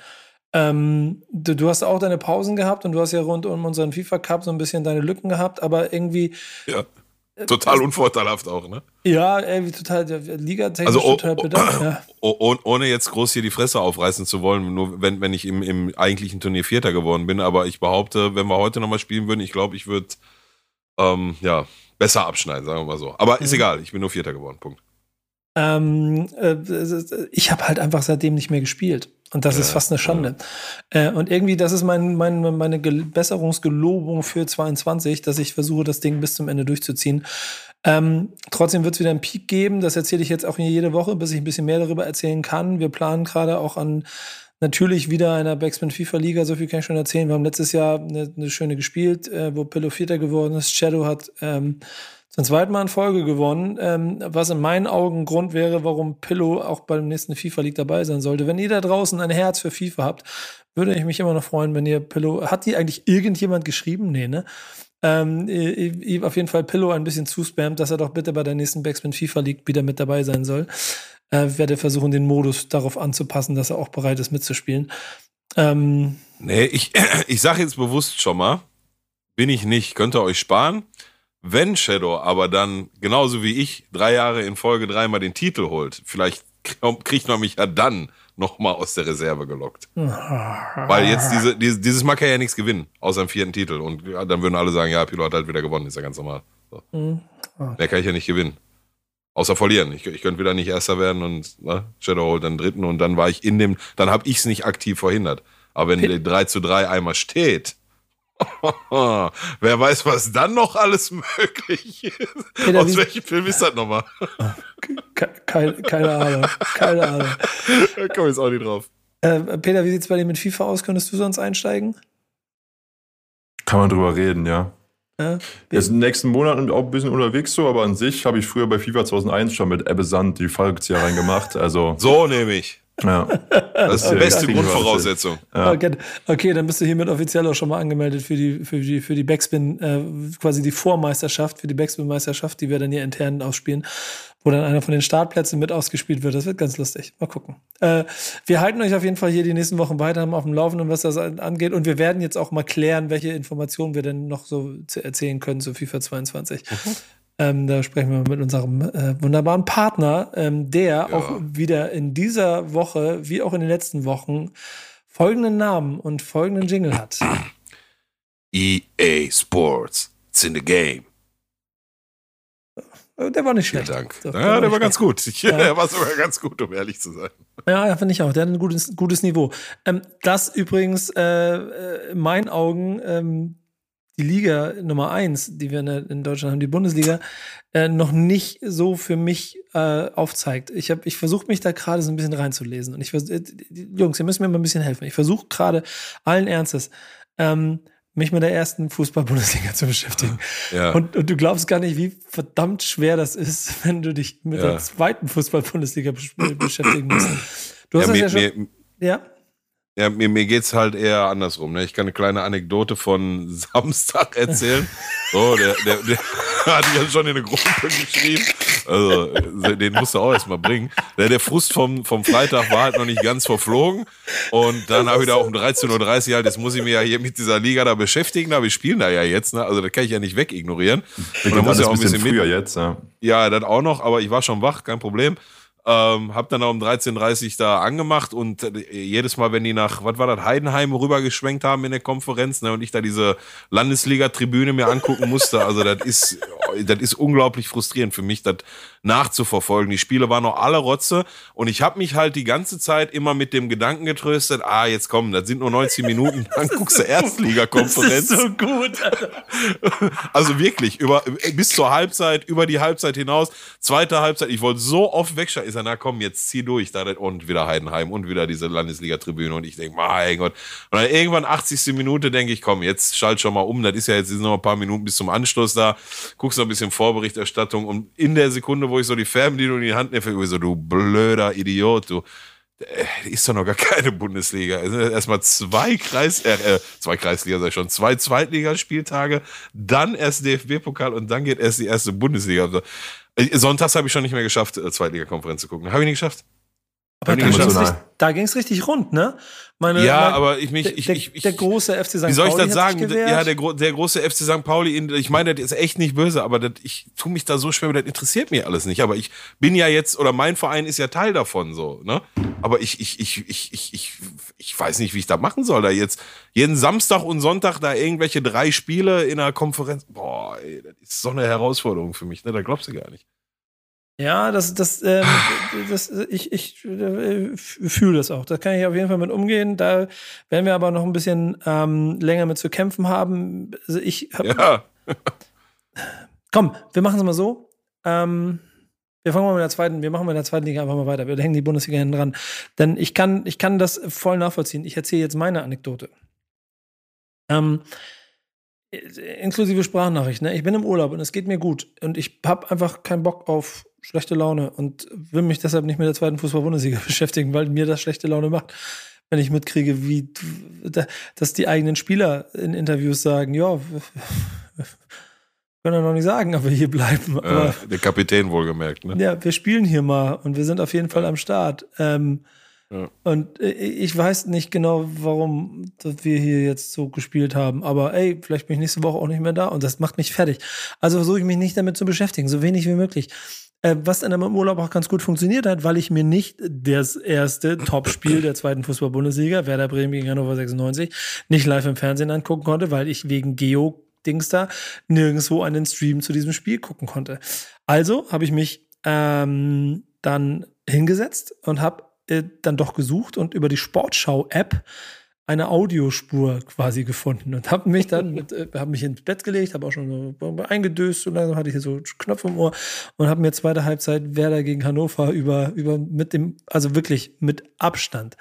Ähm, du, du, hast auch deine Pausen gehabt und du hast ja rund um unseren FIFA Cup so ein bisschen deine Lücken gehabt, aber irgendwie. Ja. Total unvorteilhaft auch, ne? Ja, irgendwie total, ligatechnisch also, oh, total bedacht, ja. oh, ohne jetzt groß hier die Fresse aufreißen zu wollen, nur wenn, wenn ich im, im eigentlichen Turnier Vierter geworden bin, aber ich behaupte, wenn wir heute nochmal spielen würden, ich glaube, ich würde, ähm, ja, besser abschneiden, sagen wir mal so. Aber ist mhm. egal, ich bin nur Vierter geworden, Punkt. Ähm, äh, ich habe halt einfach seitdem nicht mehr gespielt. Und das ja, ist fast eine Schande. Ja. Äh, und irgendwie, das ist mein, mein, meine Besserungsgelobung für 22, dass ich versuche, das Ding bis zum Ende durchzuziehen. Ähm, trotzdem wird es wieder einen Peak geben. Das erzähle ich jetzt auch jede Woche, bis ich ein bisschen mehr darüber erzählen kann. Wir planen gerade auch an natürlich wieder einer Backspin FIFA Liga, so viel kann ich schon erzählen. Wir haben letztes Jahr eine, eine schöne gespielt, äh, wo Pillow Vierter geworden ist. Shadow hat ähm, zum zweiten Mal in Folge gewonnen, ähm, was in meinen Augen Grund wäre, warum Pillow auch beim nächsten FIFA League dabei sein sollte. Wenn ihr da draußen ein Herz für FIFA habt, würde ich mich immer noch freuen, wenn ihr Pillow. Hat die eigentlich irgendjemand geschrieben? Nee, ne? Ähm, ich, auf jeden Fall Pillow ein bisschen zuspammt, dass er doch bitte bei der nächsten Backspin FIFA League wieder mit dabei sein soll äh, werde versuchen, den Modus darauf anzupassen, dass er auch bereit ist mitzuspielen. Ähm, nee, ich, (clears throat) ich sage jetzt bewusst schon mal, bin ich nicht, könnt ihr euch sparen. Wenn Shadow aber dann, genauso wie ich, drei Jahre in Folge dreimal den Titel holt, vielleicht kriegt man mich ja dann nochmal aus der Reserve gelockt. Weil jetzt diese, diese, dieses Mal kann ja nichts gewinnen, außer dem vierten Titel. Und dann würden alle sagen, ja, Pilot hat halt wieder gewonnen, ist ja ganz normal. So. Mhm. Mehr kann ich ja nicht gewinnen. Außer verlieren. Ich, ich könnte wieder nicht Erster werden und ne, Shadow holt dann Dritten und dann war ich in dem, dann habe ich es nicht aktiv verhindert. Aber wenn der 3 zu 3 einmal steht, (laughs) wer weiß, was dann noch alles (laughs) möglich ist. Peter, Aus welchem Film ist das nochmal? keine, keine Ahnung. Keine Ahnung. Da komme ich jetzt auch nicht drauf. Äh, Peter, wie sieht es bei dir mit FIFA aus? Könntest du sonst einsteigen? Kann man drüber reden, ja. Ja, Jetzt in den nächsten Monaten auch ein bisschen unterwegs so, aber an sich habe ich früher bei FIFA 2001 schon mit Ebbe Sand die Fallrückzieher reingemacht. Also so nehme ich. Ja. Das ist (laughs) die beste Grundvoraussetzung. Ja. Okay, okay, dann bist du hiermit offiziell auch schon mal angemeldet für die, für die, für die Backspin, äh, quasi die Vormeisterschaft, für die Backspin-Meisterschaft, die wir dann hier intern ausspielen, wo dann einer von den Startplätzen mit ausgespielt wird. Das wird ganz lustig. Mal gucken. Äh, wir halten euch auf jeden Fall hier die nächsten Wochen weiter auf dem Laufenden, was das angeht. Und wir werden jetzt auch mal klären, welche Informationen wir denn noch so erzählen können zu FIFA 22. Mhm. Ähm, da sprechen wir mit unserem äh, wunderbaren Partner, ähm, der ja. auch wieder in dieser Woche, wie auch in den letzten Wochen, folgenden Namen und folgenden Jingle hat. EA Sports. It's in the game. Äh, der war nicht schlecht. Vielen Dank. So, der ja, der war ganz gut. Ich, ja. Der war sogar ganz gut, um ehrlich zu sein. Ja, ja finde ich auch. Der hat ein gutes, gutes Niveau. Ähm, das übrigens äh, äh in meinen Augen ähm, die Liga Nummer eins, die wir in Deutschland haben, die Bundesliga, äh, noch nicht so für mich äh, aufzeigt. Ich habe, ich versuche mich da gerade so ein bisschen reinzulesen und ich äh, Jungs, ihr müsst mir mal ein bisschen helfen. Ich versuche gerade allen Ernstes ähm, mich mit der ersten Fußball-Bundesliga zu beschäftigen. (laughs) Ja. Und, und, du glaubst gar nicht, wie verdammt schwer das ist, (laughs) wenn du dich mit ja. der zweiten Fußball-Bundesliga beschäftigen musst. Du hast ja, das mir, ja schon. Mir, ja? Ja, mir, mir geht's halt eher andersrum. Ne? Ich kann eine kleine Anekdote von (laughs) Samstag erzählen. So, der, der, der (laughs) hatte ich ja schon in eine Gruppe geschrieben. Also, den musst du auch erstmal bringen. Der, der Frust vom, vom Freitag war halt noch nicht ganz verflogen. Und dann habe ich da auch um 13.30 Uhr halt, jetzt muss ich mich ja hier mit dieser Liga da beschäftigen, aber wir spielen da ja jetzt, ne? Also, das kann ich ja nicht wegignorieren. Und dann muss ja auch ein bisschen, bisschen früher mit. jetzt, ja. Ja, das auch noch, aber ich war schon wach, kein Problem. Ähm, hab dann auch um 13.30 Uhr da angemacht und äh, jedes Mal, wenn die nach, was war das, Heidenheim rübergeschwenkt haben in der Konferenz ne, und ich da diese Landesliga-Tribüne mir angucken musste, also das ist, (laughs) das ist unglaublich frustrierend für mich, das nachzuverfolgen. Die Spiele waren noch alle Rotze und ich habe mich halt die ganze Zeit immer mit dem Gedanken getröstet, ah, jetzt komm, das sind nur 90 (laughs) Minuten, dann guckst du Erstliga-Konferenz. Das ist so gut. Alter. (laughs) Also wirklich, über, bis zur Halbzeit, über die Halbzeit hinaus, zweite Halbzeit, ich wollte so oft wegschalten er, na komm, jetzt zieh durch. Da und wieder Heidenheim und wieder diese Landesliga-Tribüne. Und ich denke, mein Gott. Und dann irgendwann 80. Minute denke ich, komm, jetzt schalt schon mal um. Das ist ja jetzt noch ein paar Minuten bis zum Anschluss da. Guckst noch ein bisschen Vorberichterstattung. Und in der Sekunde, wo ich so die Fernbedienung in die Hand nehme, so, du blöder Idiot, du äh, ist doch noch gar keine Bundesliga. Erstmal zwei Kreis, äh, äh, zwei Kreisliga, sag ich schon, zwei Zweitligaspieltage, dann erst DFB-Pokal und dann geht erst die erste Bundesliga. Äh, sonntags habe ich schon nicht mehr geschafft, Zweitliga-Konferenz zu gucken. Habe ich nicht geschafft. Aber da ging es richtig, rund, ne? Meine, ja, mein, aber ich mich, ich, der, ich, ich, der große FC St. Pauli. Wie soll ich das sagen? Ja, der, der große FC St. Pauli, ich meine, das ist echt nicht böse, aber das, ich tue mich da so schwer, das interessiert mich alles nicht. Aber ich bin ja jetzt, oder mein Verein ist ja Teil davon, so, ne? Aber ich, ich, ich, ich, ich, ich, ich weiß nicht, wie ich da machen soll, da jetzt jeden Samstag und Sonntag da irgendwelche drei Spiele in einer Konferenz. Boah, ey, das ist so eine Herausforderung für mich, ne? Da glaubst du gar nicht. Ja, das, das, ähm, das, ich, ich äh, fühle das auch. Da kann ich auf jeden Fall mit umgehen. Da werden wir aber noch ein bisschen ähm, länger mit zu kämpfen haben. Also ich hab, ja. (laughs) Komm, wir machen es mal so. Ähm, wir fangen mal mit der zweiten, wir machen mit der zweiten Liga einfach mal weiter. Wir hängen die Bundesliga hinten dran. Denn ich kann, ich kann das voll nachvollziehen. Ich erzähle jetzt meine Anekdote. Ähm, inklusive Sprachnachricht. Ne? Ich bin im Urlaub und es geht mir gut. Und ich habe einfach keinen Bock auf schlechte Laune und will mich deshalb nicht mit der zweiten Fußball-Bundesliga (laughs) beschäftigen, weil mir das schlechte Laune macht. Wenn ich mitkriege, wie dass die eigenen Spieler in Interviews sagen, ja, können wir noch nicht sagen, aber hier bleiben. Aber, äh, der Kapitän wohlgemerkt, ne? Ja, wir spielen hier mal und wir sind auf jeden Fall am Start. Ähm, Und äh, ich weiß nicht genau, warum wir hier jetzt so gespielt haben. Aber ey, vielleicht bin ich nächste Woche auch nicht mehr da und das macht mich fertig. Also versuche ich mich nicht damit zu beschäftigen, so wenig wie möglich. Äh, was dann im Urlaub auch ganz gut funktioniert hat, weil ich mir nicht das erste Topspiel der zweiten Fußball-Bundesliga, Werder Bremen gegen Hannover 96, nicht live im Fernsehen angucken konnte, weil ich wegen Geo Dings da nirgendwo einen Stream zu diesem Spiel gucken konnte. Also habe ich mich ähm, dann hingesetzt und habe äh, dann doch gesucht und über die Sportschau-App eine Audiospur quasi gefunden und habe mich dann mit, äh, habe mich ins Bett gelegt, habe auch schon so eingedöst und dann hatte ich hier so Knöpfe im Ohr und habe mir zweite Halbzeit Werder gegen Hannover über über mit dem also wirklich mit Abstand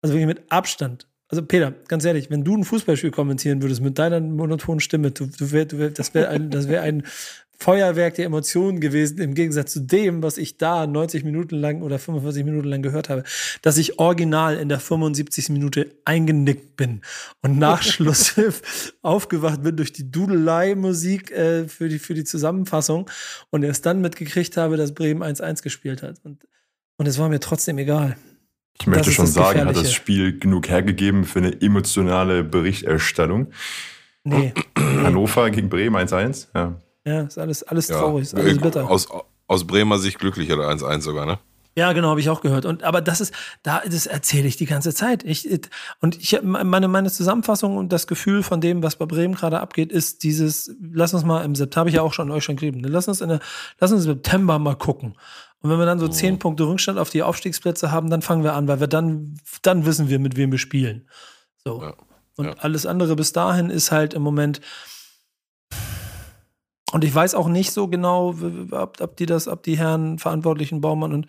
also wirklich mit Abstand also Peter, ganz ehrlich, wenn du ein Fußballspiel kommentieren würdest mit deiner monotonen Stimme, du, du wär, du wär, das wäre ein, das wäre ein Feuerwerk der Emotionen gewesen, im Gegensatz zu dem, was ich da 90 Minuten lang oder 45 Minuten lang gehört habe, dass ich original in der 75. Minute eingenickt bin und nach (laughs) Schlusspfiff aufgewacht bin durch die Dudelei-Musik äh, für, die, für die Zusammenfassung und erst dann mitgekriegt habe, dass Bremen 1-1 gespielt hat. Und, und es war mir trotzdem egal. Ich möchte schon sagen, hat das Spiel genug hergegeben für eine emotionale Berichterstattung? Nee. (clears throat) Hannover gegen Bremen 1-1? Ja. Ja, ist alles, alles ja. traurig, ist alles bitter. Aus, aus Bremer Sicht glücklicher 1-1 sogar, ne? Ja, genau, habe ich auch gehört. Und aber das ist, da, das erzähle ich die ganze Zeit. Ich, und ich meine, meine Zusammenfassung und das Gefühl von dem, was bei Bremen gerade abgeht, ist dieses, lass uns mal im September, habe ich ja auch schon euch schon geschrieben, ne? lass uns in der, lass uns im September mal gucken. Und wenn wir dann so mhm. zehn Punkte Rückstand auf die Aufstiegsplätze haben, dann fangen wir an, weil wir dann, dann wissen wir, mit wem wir spielen. So. Ja. Und ja. alles andere bis dahin ist halt im Moment. Und ich weiß auch nicht so genau, ob, ob die das, ob die Herren Verantwortlichen Baumann und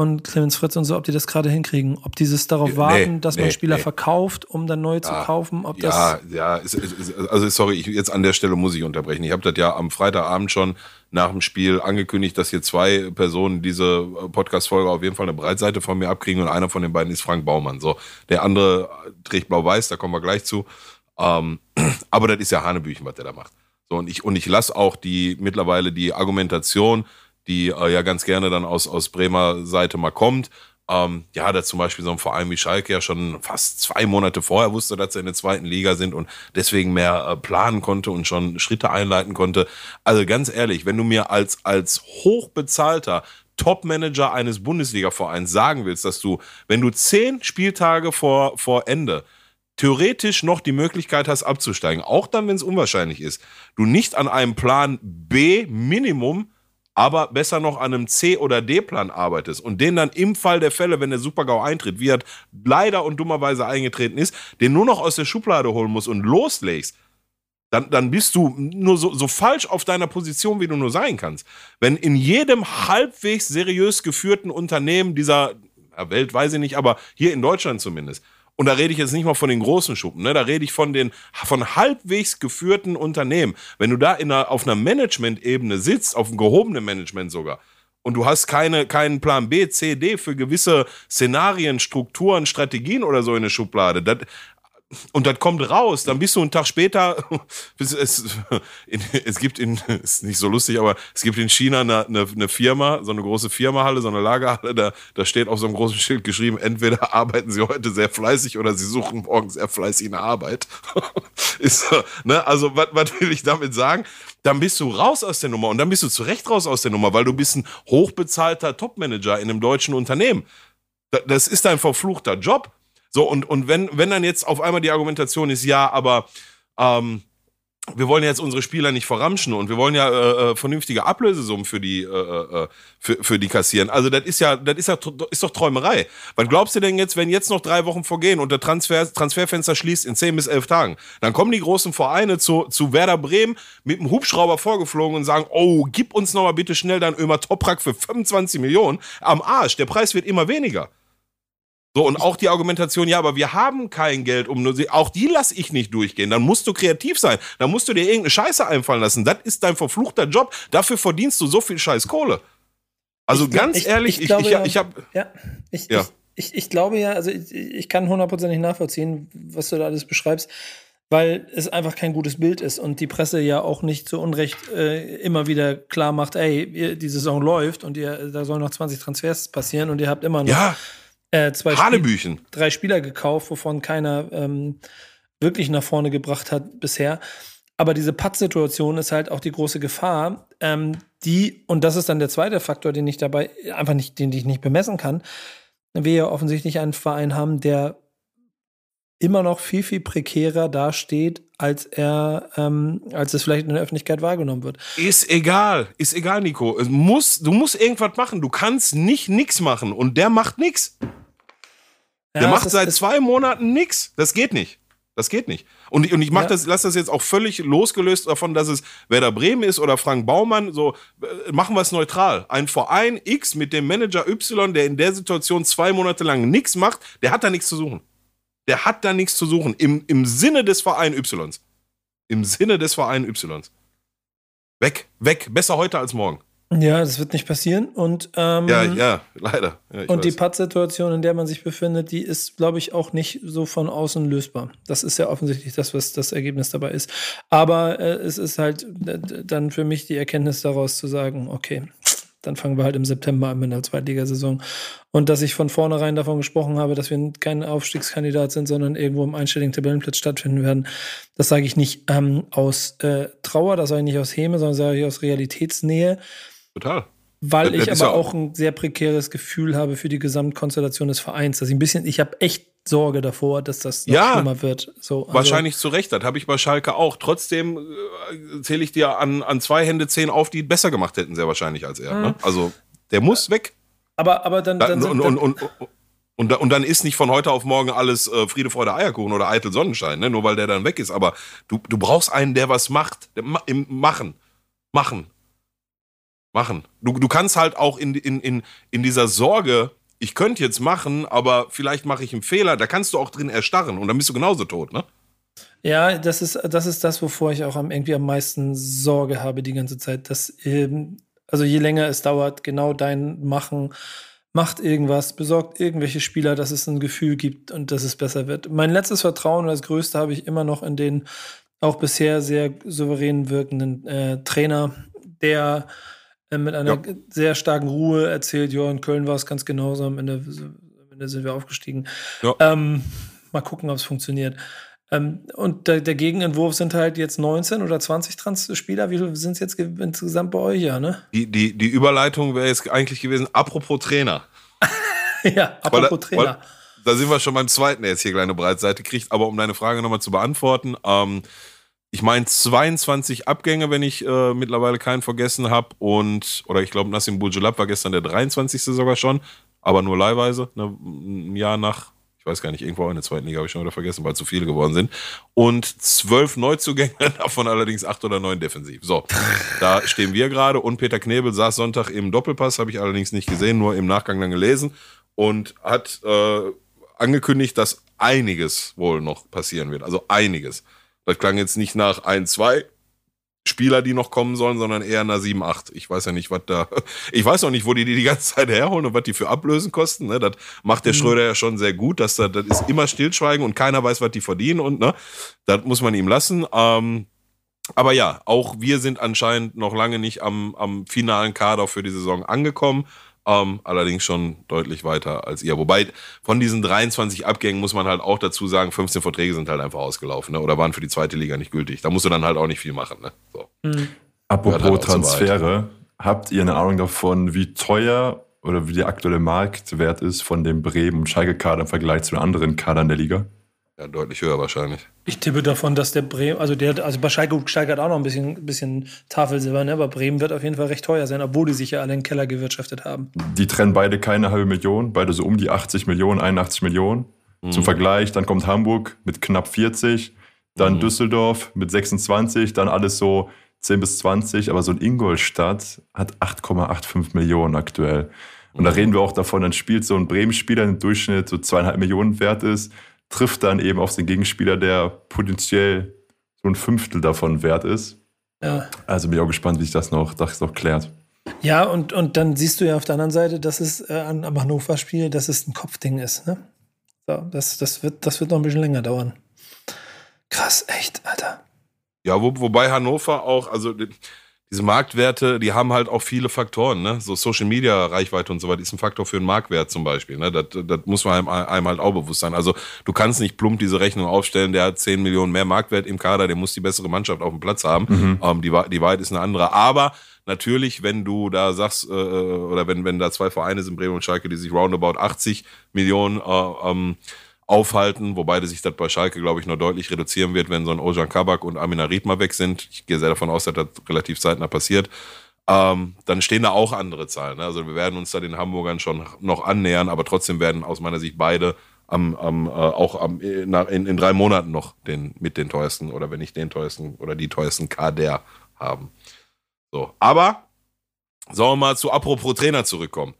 und Clemens Fritz und so, ob die das gerade hinkriegen. Ob dieses darauf warten, nee, dass man Spieler nee. verkauft, um dann neu ja, zu kaufen. Ob ja, ja, ist, ist, also sorry, ich, jetzt an der Stelle muss ich unterbrechen. Ich habe das ja am Freitagabend schon nach dem Spiel angekündigt, dass hier zwei Personen diese Podcast-Folge auf jeden Fall eine Breitseite von mir abkriegen und einer von den beiden ist Frank Baumann. So, der andere trägt blau-weiß, da kommen wir gleich zu. Ähm, (clears throat) aber das ist ja Hanebüchen, was der da macht. So, und ich, und ich lasse auch die mittlerweile die Argumentation die äh, ja ganz gerne dann aus, aus Bremer Seite mal kommt. Ähm, ja, da zum Beispiel so ein Verein wie Schalke ja schon fast zwei Monate vorher wusste, dass sie in der zweiten Liga sind und deswegen mehr äh, planen konnte und schon Schritte einleiten konnte. Also ganz ehrlich, wenn du mir als, als hochbezahlter Top-Manager eines Bundesliga-Vereins sagen willst, dass du, wenn du zehn Spieltage vor, vor Ende theoretisch noch die Möglichkeit hast, abzusteigen, auch dann, wenn es unwahrscheinlich ist, du nicht an einem Plan B Minimum aber besser noch an einem C- oder D-Plan arbeitest und den dann im Fall der Fälle, wenn der Supergau eintritt, wie er leider und dummerweise eingetreten ist, den nur noch aus der Schublade holen musst und loslegst, dann, dann bist du nur so, so falsch auf deiner Position, wie du nur sein kannst. Wenn in jedem halbwegs seriös geführten Unternehmen dieser Welt, weiß ich nicht, aber hier in Deutschland zumindest, und da rede ich jetzt nicht mal von den großen Schuppen, ne? da rede ich von den von halbwegs geführten Unternehmen. Wenn du da in einer, auf einer Management-Ebene sitzt, auf einem gehobenen Management sogar, und du hast keine, keinen Plan B, C, D für gewisse Szenarien, Strukturen, Strategien oder so in der Schublade, das, und das kommt raus, dann bist du einen Tag später, (laughs) es, es gibt in, (laughs) ist nicht so lustig, aber es gibt in China eine, eine, eine Firma, so eine große Firmahalle, so eine Lagerhalle, da, da steht auf so einem großen Schild geschrieben, entweder (laughs) arbeiten sie heute sehr fleißig oder sie suchen morgen sehr fleißig eine Arbeit. ist, ne? Also, was, was will ich damit sagen? Dann bist du raus aus der Nummer und dann bist du zu Recht raus aus der Nummer, weil du bist ein hochbezahlter Topmanager in einem deutschen Unternehmen. Das ist dein verfluchter Job. So, und, und wenn, wenn dann jetzt auf einmal die Argumentation ist, ja, aber ähm, wir wollen jetzt unsere Spieler nicht verramschen und wir wollen ja äh, äh vernünftige Ablösesummen für die äh, äh, für, für die kassieren. Also das ist ja das ist ja ist doch Träumerei. Was glaubst du denn jetzt, wenn jetzt noch drei Wochen vorgehen und der Transfer, Transferfenster schließt in zehn bis elf Tagen, dann kommen die großen Vereine zu, zu Werder Bremen mit dem Hubschrauber vorgeflogen und sagen, oh, gib uns noch mal bitte schnell dein Ömer Toprak für 25 Millionen am Arsch. Der Preis wird immer weniger. So, und auch die Argumentation, ja, aber wir haben kein Geld, um nur sie, auch die lasse ich nicht durchgehen. Dann musst du kreativ sein. Dann musst du dir irgendeine Scheiße einfallen lassen. Das ist dein verfluchter Job. Dafür verdienst du so viel Scheiß Kohle. Also ich, ganz ich, ehrlich, ich, ich, glaube, ich, ich habe. Ja, ich, ja. Ich, ich, glaube ja, also ich, ich kann hundertprozentig nachvollziehen, was du da alles beschreibst, weil es einfach kein gutes Bild ist und die Presse ja auch nicht zu Unrecht äh, immer wieder klar macht, ey, die Saison läuft und ihr, da sollen noch 20 Transfers passieren und ihr habt immer noch. Ja äh, zwei Hanebüchen. Spiel, drei Spieler gekauft, wovon keiner ähm, wirklich nach vorne gebracht hat bisher. Aber diese Patt-Situation ist halt auch die große Gefahr, ähm, die, und das ist dann der zweite Faktor, den ich dabei einfach nicht, den ich nicht bemessen kann, wir ja offensichtlich einen Verein haben, der immer noch viel, viel prekärer dasteht, als er, ähm, als es vielleicht in der Öffentlichkeit wahrgenommen wird. Ist egal, ist egal, Nico. Es muss, du musst irgendwas machen. Du kannst nicht nix machen und der macht nix. Der ja, macht seit zwei Monaten nix. Das geht nicht. Das geht nicht. Und, und ich mach ja. das, lass das jetzt auch völlig losgelöst davon, dass es Werder Bremen ist oder Frank Baumann. So äh, machen wir es neutral. Ein Verein X mit dem Manager Y, der in der Situation zwei Monate lang nichts macht, der hat da nichts zu suchen. Der hat da nichts zu suchen. Im, im Sinne des Vereins Y. Im Sinne des Vereins Y. Weg, weg. Besser heute als morgen. Ja, das wird nicht passieren. Und, ähm, ja, ja, leider. Ja, und weiß. die Pattsituation, in der man sich befindet, die ist, glaube ich, auch nicht so von außen lösbar. Das ist ja offensichtlich das, was das Ergebnis dabei ist. Aber äh, es ist halt dann für mich die Erkenntnis daraus zu sagen, okay, dann fangen wir halt im September an mit der Zweitligasaison. Und dass ich von vornherein davon gesprochen habe, dass wir kein Aufstiegskandidat sind, sondern irgendwo im einstelligen Tabellenplatz stattfinden werden, das sage ich nicht ähm, aus äh, Trauer, das sage ich nicht aus Häme, sondern sage ich aus Realitätsnähe. Total. Weil das, das ich aber auch ein sehr prekäres Gefühl habe für die Gesamtkonstellation des Vereins. Dass ich ein bisschen, ich habe echt Sorge davor, dass das noch ja, schlimmer wird. So, also wahrscheinlich zu Recht. Das habe ich bei Schalke auch. Trotzdem äh, zähle ich dir an, an zwei Hände zehn auf, die besser gemacht hätten, sehr wahrscheinlich als er. Mhm. Ne? Also der muss weg. Aber, aber dann. dann und, und, und, und, und dann ist nicht von heute auf morgen alles äh, Friede, Freude, Eierkuchen oder eitel Sonnenschein, ne? nur weil der dann weg ist. Aber du, du brauchst einen, der was macht. Der, im Machen. Machen machen. Du, du kannst halt auch in, in, in, in dieser Sorge, ich könnte jetzt machen, aber vielleicht mache ich einen Fehler, da kannst du auch drin erstarren und dann bist du genauso tot, ne? Ja, das ist, das ist das, wovor ich auch irgendwie am meisten Sorge habe die ganze Zeit. Dass, ähm, also je länger es dauert, genau dein Machen macht irgendwas, besorgt irgendwelche Spieler, dass es ein Gefühl gibt und dass es besser wird. Mein letztes Vertrauen, das größte, habe ich immer noch in den auch bisher sehr souverän wirkenden äh, Trainer, der mit einer ja. sehr starken Ruhe erzählt, ja, in Köln war es ganz genauso, am Ende, am Ende sind wir aufgestiegen. Ja. Ähm, mal gucken, ob es funktioniert. Ähm, und der, der, Gegenentwurf sind halt jetzt 19 oder 20 Trans-Spieler. Wie viele sind es jetzt insgesamt bei euch, ja, ne? Die, die, die Überleitung wäre jetzt eigentlich gewesen, apropos Trainer. (laughs) ja, apropos weil, Trainer. Weil, da sind wir schon beim zweiten, der jetzt hier kleine Breitseite kriegt. Aber um deine Frage nochmal zu beantworten, ähm, ich meine 22 Abgänge, wenn ich äh, mittlerweile keinen vergessen habe. Und, oder ich glaube, Nassim Bujulab war gestern der 23. sogar schon, aber nur leihweise, ne, ein Jahr nach, ich weiß gar nicht, irgendwo in der zweiten Liga habe ich schon wieder vergessen, weil zu viele geworden sind. Und zwölf Neuzugänge, (laughs) davon allerdings acht oder neun defensiv. So, da stehen wir gerade. Und Peter Knebel saß Sonntag im Doppelpass, habe ich allerdings nicht gesehen, nur im Nachgang dann gelesen und hat äh, angekündigt, dass einiges wohl noch passieren wird. Also einiges. Das klang jetzt nicht nach ein, zwei Spieler, die noch kommen sollen, sondern eher nach 7, 8. Ich weiß ja nicht, was da. (laughs) Ich weiß noch nicht, wo die die die ganze Zeit herholen und was die für Ablösen kosten. Ne? Das macht der mhm. Schröder ja schon sehr gut. Dass da, das ist immer Stillschweigen und keiner weiß, was die verdienen. Und ne, das muss man ihm lassen. Ähm, aber ja, auch wir sind anscheinend noch lange nicht am, am finalen Kader für die Saison angekommen. Ähm, allerdings schon deutlich weiter als ihr. Wobei von diesen 23 Abgängen muss man halt auch dazu sagen, 15 Verträge sind halt einfach ausgelaufen ne? oder waren für die zweite Liga nicht gültig. Da musst du dann halt auch nicht viel machen. Ne? So. Mhm. Apropos halt Transfere, habt ihr eine Ahnung davon, wie teuer oder wie der aktuelle Marktwert ist von dem Bremen- und Schalke-Kader im Vergleich zu den anderen Kadern der Liga? Ja, deutlich höher wahrscheinlich. Ich tippe davon, dass der Bremen, also der, also bei Schalke steigert auch noch ein bisschen, bisschen Tafelsilber, ne? aber Bremen wird auf jeden Fall recht teuer sein, obwohl die sich ja alle in den Keller gewirtschaftet haben. Die trennen beide keine halbe Million, beide so um die 80 Millionen, 81 Millionen. Mhm. Zum Vergleich, dann kommt Hamburg mit knapp 40, dann mhm. Düsseldorf mit 26, dann alles so 10 bis 20, aber so ein Ingolstadt hat 8,85 Millionen aktuell. Und mhm. da reden wir auch davon, dann spielt so ein Bremen-Spieler im Durchschnitt so zweieinhalb Millionen wert ist trifft dann eben auf den Gegenspieler, der potenziell so ein Fünftel davon wert ist. Ja. Also bin ich auch gespannt, wie sich das noch, das noch klärt. Ja, und, und dann siehst du ja auf der anderen Seite, dass es äh, am Hannover-Spiel, dass es ein Kopfding ist. Ne? So, das, das, wird, das wird noch ein bisschen länger dauern. Krass, echt, Alter. Ja, wo, wobei Hannover auch, also diese Marktwerte, die haben halt auch viele Faktoren, ne? So Social Media Reichweite und so weiter ist ein Faktor für einen Marktwert zum Beispiel, ne? Das, das muss man einem, einem halt auch bewusst sein. Also du kannst nicht plump diese Rechnung aufstellen, der hat 10 Millionen mehr Marktwert im Kader, der muss die bessere Mannschaft auf dem Platz haben. Mhm. Ähm, die, die Wahrheit ist eine andere. Aber natürlich, wenn du da sagst, äh, oder wenn, wenn da zwei Vereine sind, Bremen und Schalke, die sich roundabout 80 Millionen äh, ähm, aufhalten, wobei sich das bei Schalke, glaube ich, noch deutlich reduzieren wird, wenn so ein Ojan Kabak und Amina Ried weg sind. Ich gehe sehr davon aus, dass das relativ zeitnah passiert. Ähm, dann stehen da auch andere Zahlen. Ne? Also wir werden uns da den Hamburgern schon noch annähern, aber trotzdem werden aus meiner Sicht beide am, am, äh, auch am, in, in, drei Monaten noch den, mit den teuersten oder wenn nicht den teuersten oder die teuersten Kader haben. So, aber sollen wir mal zu apropos Trainer zurückkommen.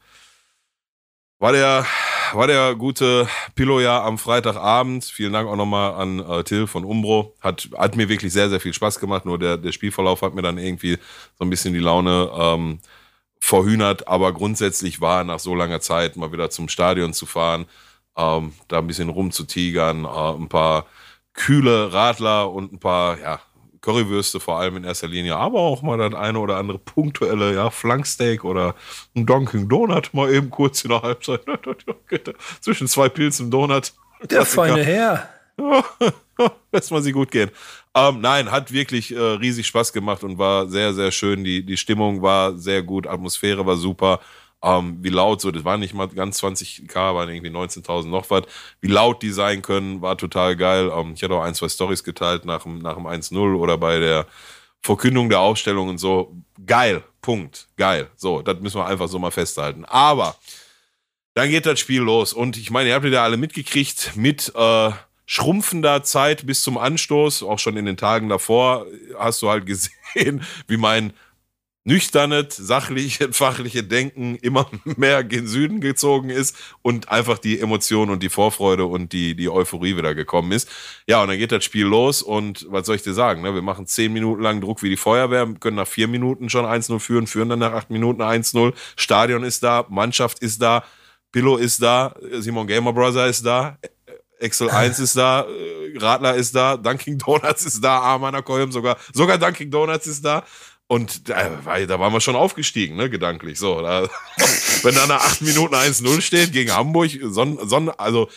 War der, war der gute Pillow ja am Freitagabend. Vielen Dank auch nochmal an äh, Till von Umbro. Hat, hat mir wirklich sehr, sehr viel Spaß gemacht. Nur der, der Spielverlauf hat mir dann irgendwie so ein bisschen die Laune ähm, verhühnert. Aber grundsätzlich war nach so langer Zeit mal wieder zum Stadion zu fahren ähm, da ein bisschen rumzutigern, äh, ein paar kühle Radler und ein paar, ja, Currywürste vor allem in erster Linie, aber auch mal das eine oder andere punktuelle, ja, Flanksteak oder ein Dunkin' Donut mal eben kurz in der Halbzeit. (laughs) Zwischen zwei Pilzen Donut. Der feine Herr. (laughs) Lässt man sie gut gehen. Ähm, nein, hat wirklich äh, riesig Spaß gemacht und war sehr, sehr schön. Die, die Stimmung war sehr gut, Atmosphäre war super. Ähm, wie laut so, das waren nicht mal ganz 20k, waren irgendwie 19.000 noch was. Wie laut die sein können, war total geil. Ähm, ich hatte auch ein, zwei Stories geteilt nach dem, nach dem 1-0 oder bei der Verkündung der Aufstellung und so. Geil, Punkt, geil. So, das müssen wir einfach so mal festhalten. Aber dann geht das Spiel los und ich meine, ihr habt ja alle mitgekriegt mit äh, schrumpfender Zeit bis zum Anstoß, auch schon in den Tagen davor, hast du halt (laughs) gesehen, wie mein nüchternes, sachliche, (laughs) fachliche Denken immer (laughs) mehr gen Süden gezogen ist und einfach die Emotion und die Vorfreude und die, die Euphorie wieder gekommen ist. Ja, und dann geht das Spiel los und was soll ich dir sagen? Ne? Wir machen zehn Minuten lang Druck wie die Feuerwehr, können nach vier Minuten schon 1-0 führen, führen dann nach acht Minuten 1-0. Stadion ist da, Mannschaft ist da, Pillow ist da, Simon Gamer Brother ist da, Excel 1 ist da, Radler ist da, Dunkin' Donuts ist da, Armaner Kolm sogar, sogar Dunkin' Donuts ist da. Und da, da waren wir schon aufgestiegen, ne, gedanklich. So, da, (laughs) wenn da nach acht Minuten 1-0 steht gegen Hamburg, son, son, also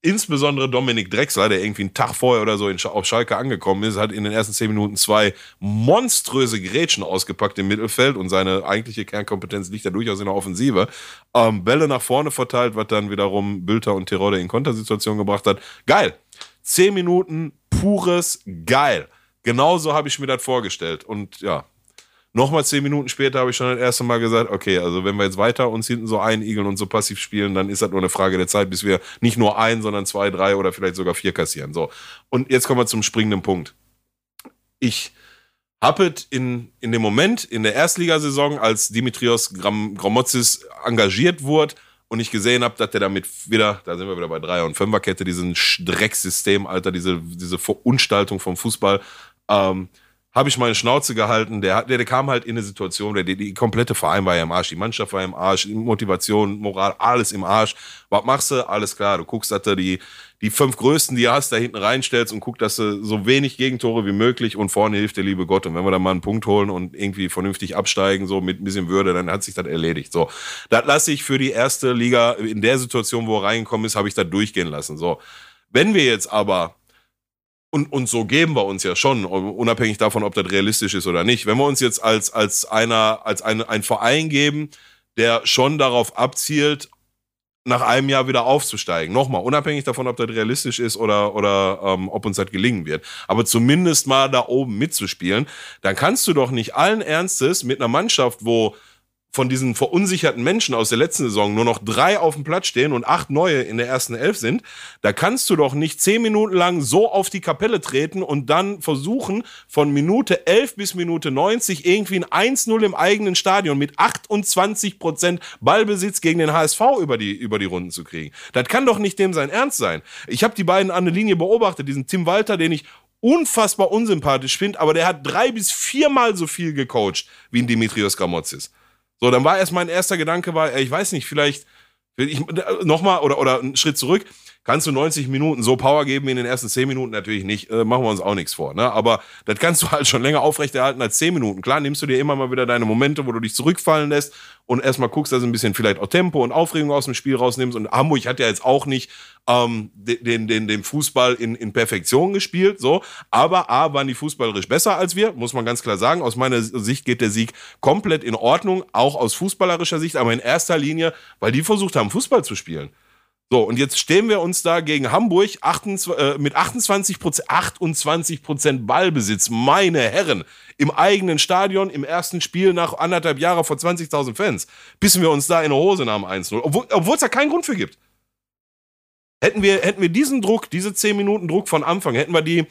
insbesondere Dominik Drexler, der irgendwie einen Tag vorher oder so in, auf Schalke angekommen ist, hat in den ersten zehn Minuten zwei monströse Grätschen ausgepackt im Mittelfeld und seine eigentliche Kernkompetenz liegt ja durchaus in der Offensive. Ähm, Bälle nach vorne verteilt, was dann wiederum Bülter und Tirode in Kontersituationen gebracht hat. Geil. Zehn Minuten pures Geil. Genauso habe ich mir das vorgestellt. Und ja, Nochmal zehn Minuten später habe ich schon das erste Mal gesagt, okay, also wenn wir jetzt weiter uns hinten so einigeln und so passiv spielen, dann ist das nur eine Frage der Zeit, bis wir nicht nur ein, sondern zwei, drei oder vielleicht sogar vier kassieren. So. Und jetzt kommen wir zum springenden Punkt. Ich habe in, in dem Moment in der Erstligasaison, als Dimitrios Gram, Gramotzis engagiert wurde und ich gesehen habe, dass der damit wieder, da sind wir wieder bei Dreier- und Fünferkette, diesen Drecksystem, Alter, diese, diese Verunstaltung vom Fußball, ähm, habe ich meine Schnauze gehalten. Der, der, der kam halt in eine Situation, der, die, die komplette Verein war ja im Arsch, die Mannschaft war im Arsch, Motivation, Moral, alles im Arsch. Was machst du? Alles klar, du guckst, dass du die, die fünf Größten, die du hast, da hinten reinstellst und guckst, dass du so wenig Gegentore wie möglich und vorne hilft der liebe Gott. Und wenn wir dann mal einen Punkt holen und irgendwie vernünftig absteigen, so mit ein bisschen Würde, dann hat sich das erledigt. So, das lasse ich für die erste Liga in der Situation, wo er reingekommen ist, habe ich das durchgehen lassen. So, wenn wir jetzt aber und, und so geben wir uns ja schon, unabhängig davon, ob das realistisch ist oder nicht. Wenn wir uns jetzt als, als einer, als ein, ein Verein geben, der schon darauf abzielt, nach einem Jahr wieder aufzusteigen. Nochmal, unabhängig davon, ob das realistisch ist oder, oder ähm, ob uns das gelingen wird. Aber zumindest mal da oben mitzuspielen, dann kannst du doch nicht allen Ernstes mit einer Mannschaft, wo von diesen verunsicherten Menschen aus der letzten Saison nur noch drei auf dem Platz stehen und acht neue in der ersten Elf sind, da kannst du doch nicht zehn Minuten lang so auf die Kapelle treten und dann versuchen, von Minute elf bis Minute 90 irgendwie ein 1-0 im eigenen Stadion mit 28 Prozent Ballbesitz gegen den HSV über die, über die Runden zu kriegen. Das kann doch nicht dem sein Ernst sein. Ich habe die beiden an der Linie beobachtet, diesen Tim Walter, den ich unfassbar unsympathisch finde, aber der hat drei bis viermal so viel gecoacht wie ein Dimitrios Gramotzis. So, dann war erst mein erster Gedanke war, ich weiß nicht, vielleicht ich, nochmal oder, oder einen Schritt zurück. Kannst du 90 Minuten so Power geben wie in den ersten 10 Minuten? Natürlich nicht. Äh, machen wir uns auch nichts vor. Ne? Aber das kannst du halt schon länger aufrechterhalten als 10 Minuten. Klar, nimmst du dir immer mal wieder deine Momente, wo du dich zurückfallen lässt und erstmal guckst, dass du ein bisschen vielleicht auch Tempo und Aufregung aus dem Spiel rausnimmst. Und Hamburg hat ja jetzt auch nicht ähm, den, den, den Fußball in, in Perfektion gespielt. So. Aber A, waren die fußballerisch besser als wir, muss man ganz klar sagen. Aus meiner Sicht geht der Sieg komplett in Ordnung, auch aus fußballerischer Sicht, aber in erster Linie, weil die versucht haben, Fußball zu spielen. So, und jetzt stehen wir uns da gegen Hamburg 28, äh, mit 28 Prozent, 28 Prozent Ballbesitz, meine Herren, im eigenen Stadion, im ersten Spiel nach anderthalb Jahren vor 20.000 Fans, bissen wir uns da in die Hose nach dem 1-0, obwohl es da keinen Grund für gibt. Hätten wir, hätten wir diesen Druck, diese 10 Minuten Druck von Anfang, hätten wir die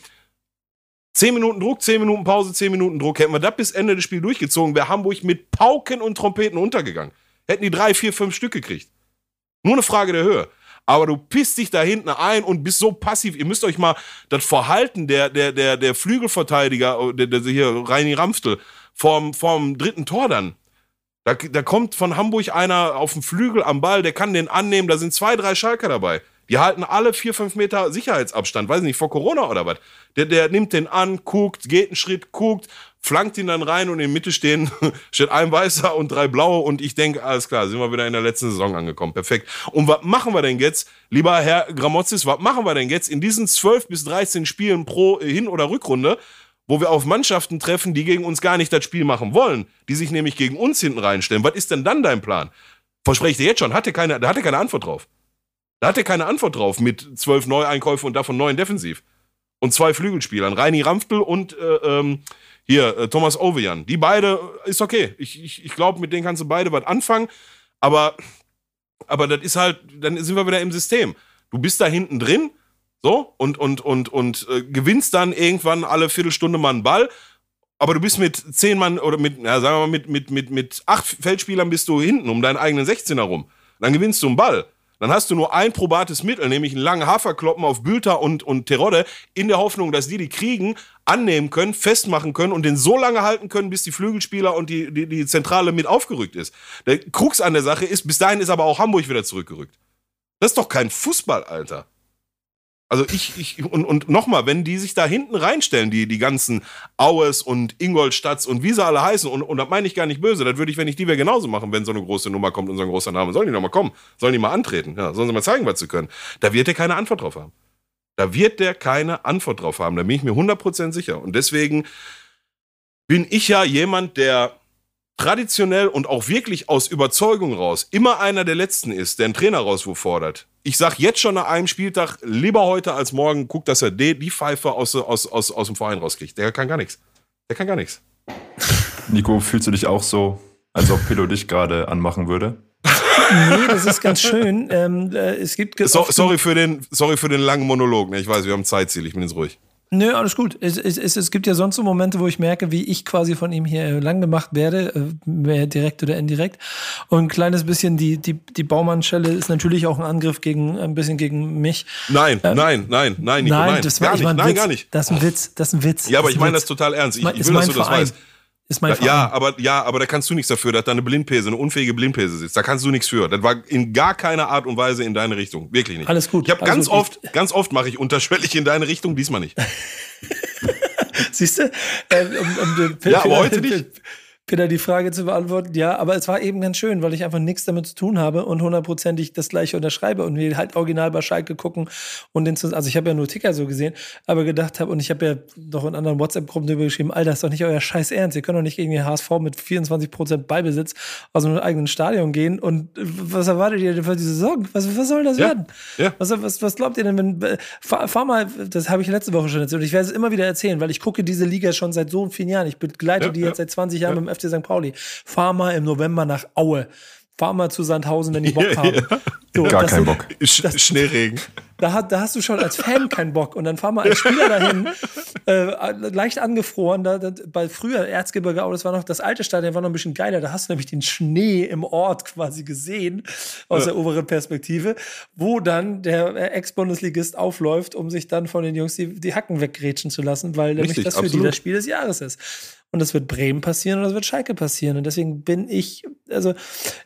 10 Minuten Druck, 10 Minuten Pause, 10 Minuten Druck, hätten wir das bis Ende des Spiels durchgezogen, wäre Hamburg mit Pauken und Trompeten untergegangen. Hätten die drei, vier, fünf Stück gekriegt. Nur eine Frage der Höhe aber du pisst dich da hinten ein und bist so passiv. Ihr müsst euch mal das Verhalten der, der, der, der Flügelverteidiger, der, der hier Reini Ramftel, vorm, vorm dritten Tor dann. Da, da kommt von Hamburg einer auf dem Flügel am Ball, der kann den annehmen, da sind zwei, drei Schalker dabei. Die halten alle vier, fünf Meter Sicherheitsabstand, weiß nicht, vor Corona oder was. Der, der nimmt den an, guckt, geht einen Schritt, guckt, flankt ihn dann rein und in der Mitte stehen, (laughs) steht ein Weißer und drei Blaue und ich denke, alles klar, sind wir wieder in der letzten Saison angekommen. Perfekt. Und was machen wir denn jetzt, lieber Herr Gramozis, was machen wir denn jetzt in diesen 12 bis 13 Spielen pro Hin- oder Rückrunde, wo wir auf Mannschaften treffen, die gegen uns gar nicht das Spiel machen wollen, die sich nämlich gegen uns hinten reinstellen. Was ist denn dann dein Plan? Verspreche ich dir jetzt schon, hatte keine, da hatte keine Antwort drauf. Da hatte keine Antwort drauf mit zwölf Neueinkäufen und davon neun defensiv. Und zwei Flügelspielern, Reini Ramftel und äh, ähm, hier, äh, Thomas Ovejan. Die beide ist okay. Ich, ich, ich glaube, mit denen kannst du beide was anfangen. Aber, aber das ist halt, dann sind wir wieder im System. Du bist da hinten drin, so, und, und, und, und äh, gewinnst dann irgendwann alle Viertelstunde mal einen Ball. Aber du bist mit zehn Mann oder mit, ja, sagen wir mal, mit, mit, mit, mit acht Feldspielern bist du hinten um deinen eigenen 16er rum. Dann gewinnst du einen Ball. Dann hast du nur ein probates Mittel, nämlich einen langen Haferkloppen auf Bülter und, und Terodde, in der Hoffnung, dass die die kriegen, annehmen können, festmachen können und den so lange halten können, bis die Flügelspieler und die, die, die Zentrale mit aufgerückt ist. Der Krux an der Sache ist, bis dahin ist aber auch Hamburg wieder zurückgerückt. Das ist doch kein Fußball, Alter. Also ich, ich und, und nochmal, wenn die sich da hinten reinstellen, die, die ganzen Aues und Ingolstadts und wie sie alle heißen, und, und das meine ich gar nicht böse, das würde ich, wenn ich die wäre, genauso machen, wenn so eine große Nummer kommt und so ein großer Name. Sollen die noch mal kommen? Sollen die mal antreten? Ja, sollen sie mal zeigen, was sie können? Da wird der keine Antwort drauf haben. Da wird der keine Antwort drauf haben. Da bin ich mir 100% sicher. Und deswegen bin ich ja jemand, der traditionell und auch wirklich aus Überzeugung raus immer einer der Letzten ist, der einen Trainerauswurf fordert. Ich sag jetzt schon nach einem Spieltag, lieber heute als morgen, guck, dass er die, die Pfeife aus, aus, aus, aus dem Verein rauskriegt. Der kann gar nichts. Der kann gar nichts. (laughs) Nico, fühlst du dich auch so, als ob Pillow dich gerade anmachen würde? nee, das ist ganz schön. Ähm, äh, es gibt so, sorry, für den, sorry für den langen Monolog. Ne? Ich weiß, wir haben Zeitziel. Ich bin jetzt ruhig. Nö, alles gut. Es, es, es, es, gibt ja sonst so Momente, wo ich merke, wie ich quasi von ihm hier lang gemacht werde, äh, direkt oder indirekt. Und ein kleines bisschen die, die, die Baumann-Schelle ist natürlich auch ein Angriff gegen, ein bisschen gegen mich. Nein, ähm, nein, nein, nein, Nico, nein. Das war, gar nicht, nein, gar nicht. Das ist ein Witz, das ist ein Witz. Ja, aber ich meine das total ernst. Ich, ich will, dass du das weißt. Ist mein ja, aber, ja, aber da kannst du nichts dafür, dass da eine Blindpese, eine unfähige Blindpese sitzt. Da kannst du nichts für. Das war in gar keiner Art und Weise in deine Richtung. Wirklich nicht. Alles gut. Ich habe ganz gut. oft, ganz oft mache ich unterschwellig in deine Richtung, diesmal nicht. (laughs) Siehst du? Äh, um, um, ja, aber heute nicht. (laughs) Peter die Frage zu beantworten. Ja, aber es war eben ganz schön, weil ich einfach nichts damit zu tun habe und hundertprozentig das gleiche unterschreibe und wir halt original bei Schalke gucken und den also ich habe ja nur Ticker so gesehen, aber gedacht habe und ich habe ja noch in anderen WhatsApp-Gruppen drüber geschrieben, Alter, ist doch nicht euer Scheiß Ernst. Ihr könnt doch nicht gegen den HSV mit 24 Prozent Beibesitz aus einem eigenen Stadion gehen und was erwartet ihr denn für die Saison? Was, was soll das ja. werden? Ja. Was, was, was glaubt ihr denn, wenn, fahr, fahr mal, das habe ich letzte Woche schon erzählt und ich werde es immer wieder erzählen, weil ich gucke diese Liga schon seit so vielen Jahren. Ich begleite ja, die jetzt seit 20 Jahren mit dem FC St. Pauli. Fahr mal im November nach Aue. Fahr mal zu Sandhausen, wenn die Bock (laughs) haben. So, Gar keinen Bock. Das, Schneeregen. Da, da, hast du schon als Fan keinen Bock. Und dann fahr mal als Spieler dahin, (laughs) äh, leicht angefroren. Da, da, bei früher Erzgebirge Aue, das war noch das alte Stadion, war noch ein bisschen geiler. Da hast du nämlich den Schnee im Ort quasi gesehen, aus ja. der oberen Perspektive, wo dann der Ex-Bundesligist aufläuft, um sich dann von den Jungs die, die Hacken weggrätschen zu lassen, weil nämlich das für absolut. die das Spiel des Jahres ist. Und das wird Bremen passieren und das wird Schalke passieren. Und deswegen bin ich, also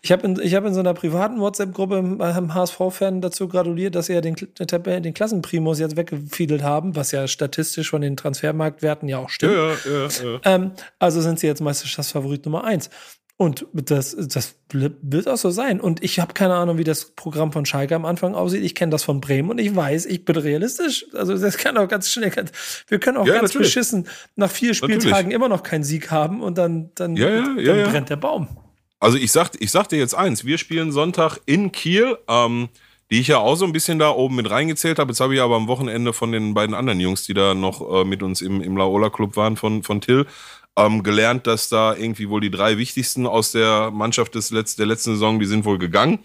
ich habe in, hab in so einer privaten WhatsApp-Gruppe einem HSV-Fan dazu gratuliert, dass sie ja den, den Klassenprimus jetzt weggefiedelt haben, was ja statistisch von den Transfermarktwerten ja auch stimmt. Ja, ja, ja, ähm, also sind sie jetzt Meisterschaftsfavorit Nummer eins. Und das, das wird auch so sein. Und ich habe keine Ahnung, wie das Programm von Schalke am Anfang aussieht. Ich kenne das von Bremen und ich weiß, ich bin realistisch. Also das kann auch ganz schnell. wir können auch ja, ganz natürlich. beschissen nach vier Spieltagen natürlich. immer noch keinen Sieg haben und dann, dann, ja, ja, dann brennt der Baum. Also ich sag, ich sag dir jetzt eins, wir spielen Sonntag in Kiel. Ähm, die ich ja auch so ein bisschen da oben mit reingezählt habe. Jetzt habe ich aber am Wochenende von den beiden anderen Jungs, die da noch äh, mit uns im, im Laola Club waren, von, von Till, ähm, gelernt, dass da irgendwie wohl die drei wichtigsten aus der Mannschaft des Letz der letzten Saison, die sind wohl gegangen.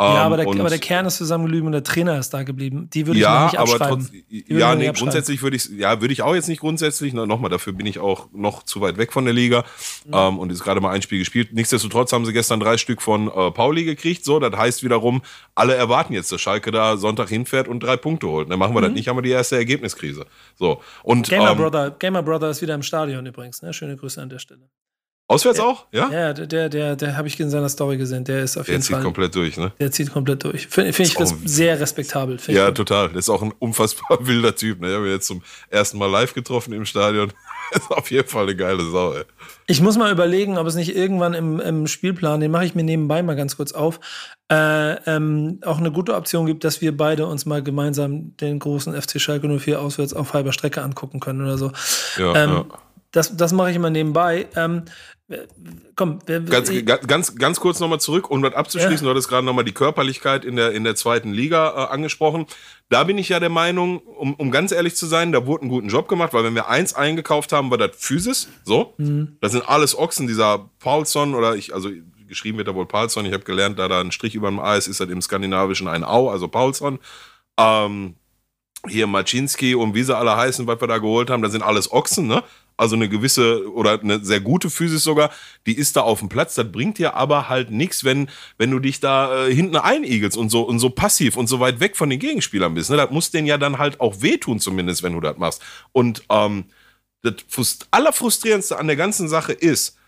Ja, aber der, aber der, Kern ist zusammengeblieben und der Trainer ist da geblieben. Die würde ich ja, nicht abschreiben. Aber trotz, ja, nee, grundsätzlich würde ich, ja, würde ich auch jetzt nicht grundsätzlich. Nochmal, dafür bin ich auch noch zu weit weg von der Liga mhm. ähm, und ist gerade mal ein Spiel gespielt. Nichtsdestotrotz haben sie gestern drei Stück von äh, Pauli gekriegt. So, das heißt wiederum, alle erwarten jetzt, dass Schalke da Sonntag hinfährt und drei Punkte holt. Dann machen wir mhm. das nicht, haben wir die erste Ergebniskrise. So und Gamer ähm, Brother, Gamer Brother ist wieder im Stadion übrigens. Ne? Schöne Grüße an der Stelle. Auswärts auch? Ja? Ja, der, der, der, der habe ich in seiner Story gesehen. Der ist auf der jeden Fall. Der zieht komplett durch, ne? Der zieht komplett durch. Finde find ich das sehr respektabel. Ja, total. Der ist auch ein unfassbar (laughs) wilder Typ. Ne? Ich habe ihn jetzt zum ersten Mal live getroffen im Stadion. (laughs) ist auf jeden Fall eine geile Sau, ey. Ich muss mal überlegen, ob es nicht irgendwann im, im Spielplan, den mache ich mir nebenbei mal ganz kurz auf, äh, ähm, auch eine gute Option gibt, dass wir beide uns mal gemeinsam den großen FC Schalke 04 auswärts auf halber Strecke angucken können oder so. Ja, ähm, ja. Das, das mache ich immer nebenbei. Ähm, Komm, wer, ganz, ganz, ganz kurz nochmal zurück, um das abzuschließen. Ja. Du hattest gerade nochmal die Körperlichkeit in der, in der zweiten Liga äh, angesprochen. Da bin ich ja der Meinung, um, um ganz ehrlich zu sein, da wurde einen guten Job gemacht, weil wenn wir eins eingekauft haben, war das Physis. So. Mhm. Das sind alles Ochsen, dieser Paulson oder ich, also geschrieben wird da wohl Paulson. Ich habe gelernt, da da ein Strich über dem A ist, ist das im Skandinavischen ein Au, also Paulson. Ähm, hier Maczynski und wie sie alle heißen, was wir da geholt haben, das sind alles Ochsen, ne? Also eine gewisse oder eine sehr gute Physis sogar, die ist da auf dem Platz. Das bringt dir aber halt nichts, wenn, wenn du dich da äh, hinten einigelst und so, und so passiv und so weit weg von den Gegenspielern bist. Ne? Das muss denen ja dann halt auch wehtun, zumindest, wenn du das machst. Und ähm, das Allerfrustrierendste an der ganzen Sache ist,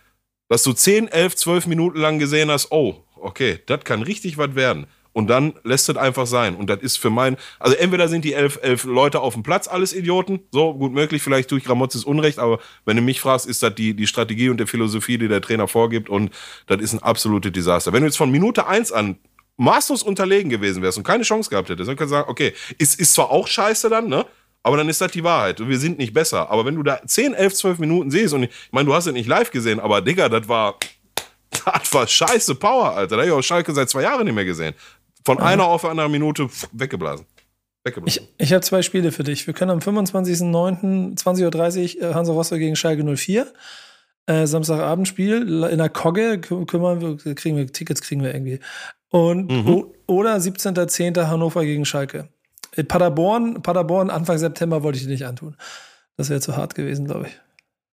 dass du 10, 11, 12 Minuten lang gesehen hast, oh, okay, das kann richtig was werden und dann lässt es einfach sein. Und das ist für mein, also entweder sind die elf, elf Leute auf dem Platz alles Idioten, so gut möglich, vielleicht tue ich Gramotzes Unrecht, aber wenn du mich fragst, ist das die, die Strategie und die Philosophie, die der Trainer vorgibt und das ist ein absolutes Desaster. Wenn du jetzt von Minute eins an maßlos unterlegen gewesen wärst und keine Chance gehabt hättest, dann kannst du sagen, okay, ist, ist zwar auch scheiße dann, ne? Aber dann ist das die Wahrheit. Wir sind nicht besser. Aber wenn du da 10, 11, 12 Minuten siehst, und ich, ich meine, du hast es nicht live gesehen, aber Digga, das war, (laughs) das war scheiße Power, Alter. Da habe ich auch Schalke seit zwei Jahren nicht mehr gesehen. Von ja. einer auf eine Minute weggeblasen. weggeblasen. Ich, ich habe zwei Spiele für dich. Wir können am 25.09. 20.30 Uhr Hansa Rostock gegen Schalke 04. Äh, Samstagabendspiel in der Kogge kümmern wir, kriegen wir, Tickets kriegen wir irgendwie. Und mhm. oder 17.10. Hannover gegen Schalke. In Paderborn, Paderborn, Anfang September wollte ich dir nicht antun. Das wäre zu hart gewesen, glaube ich.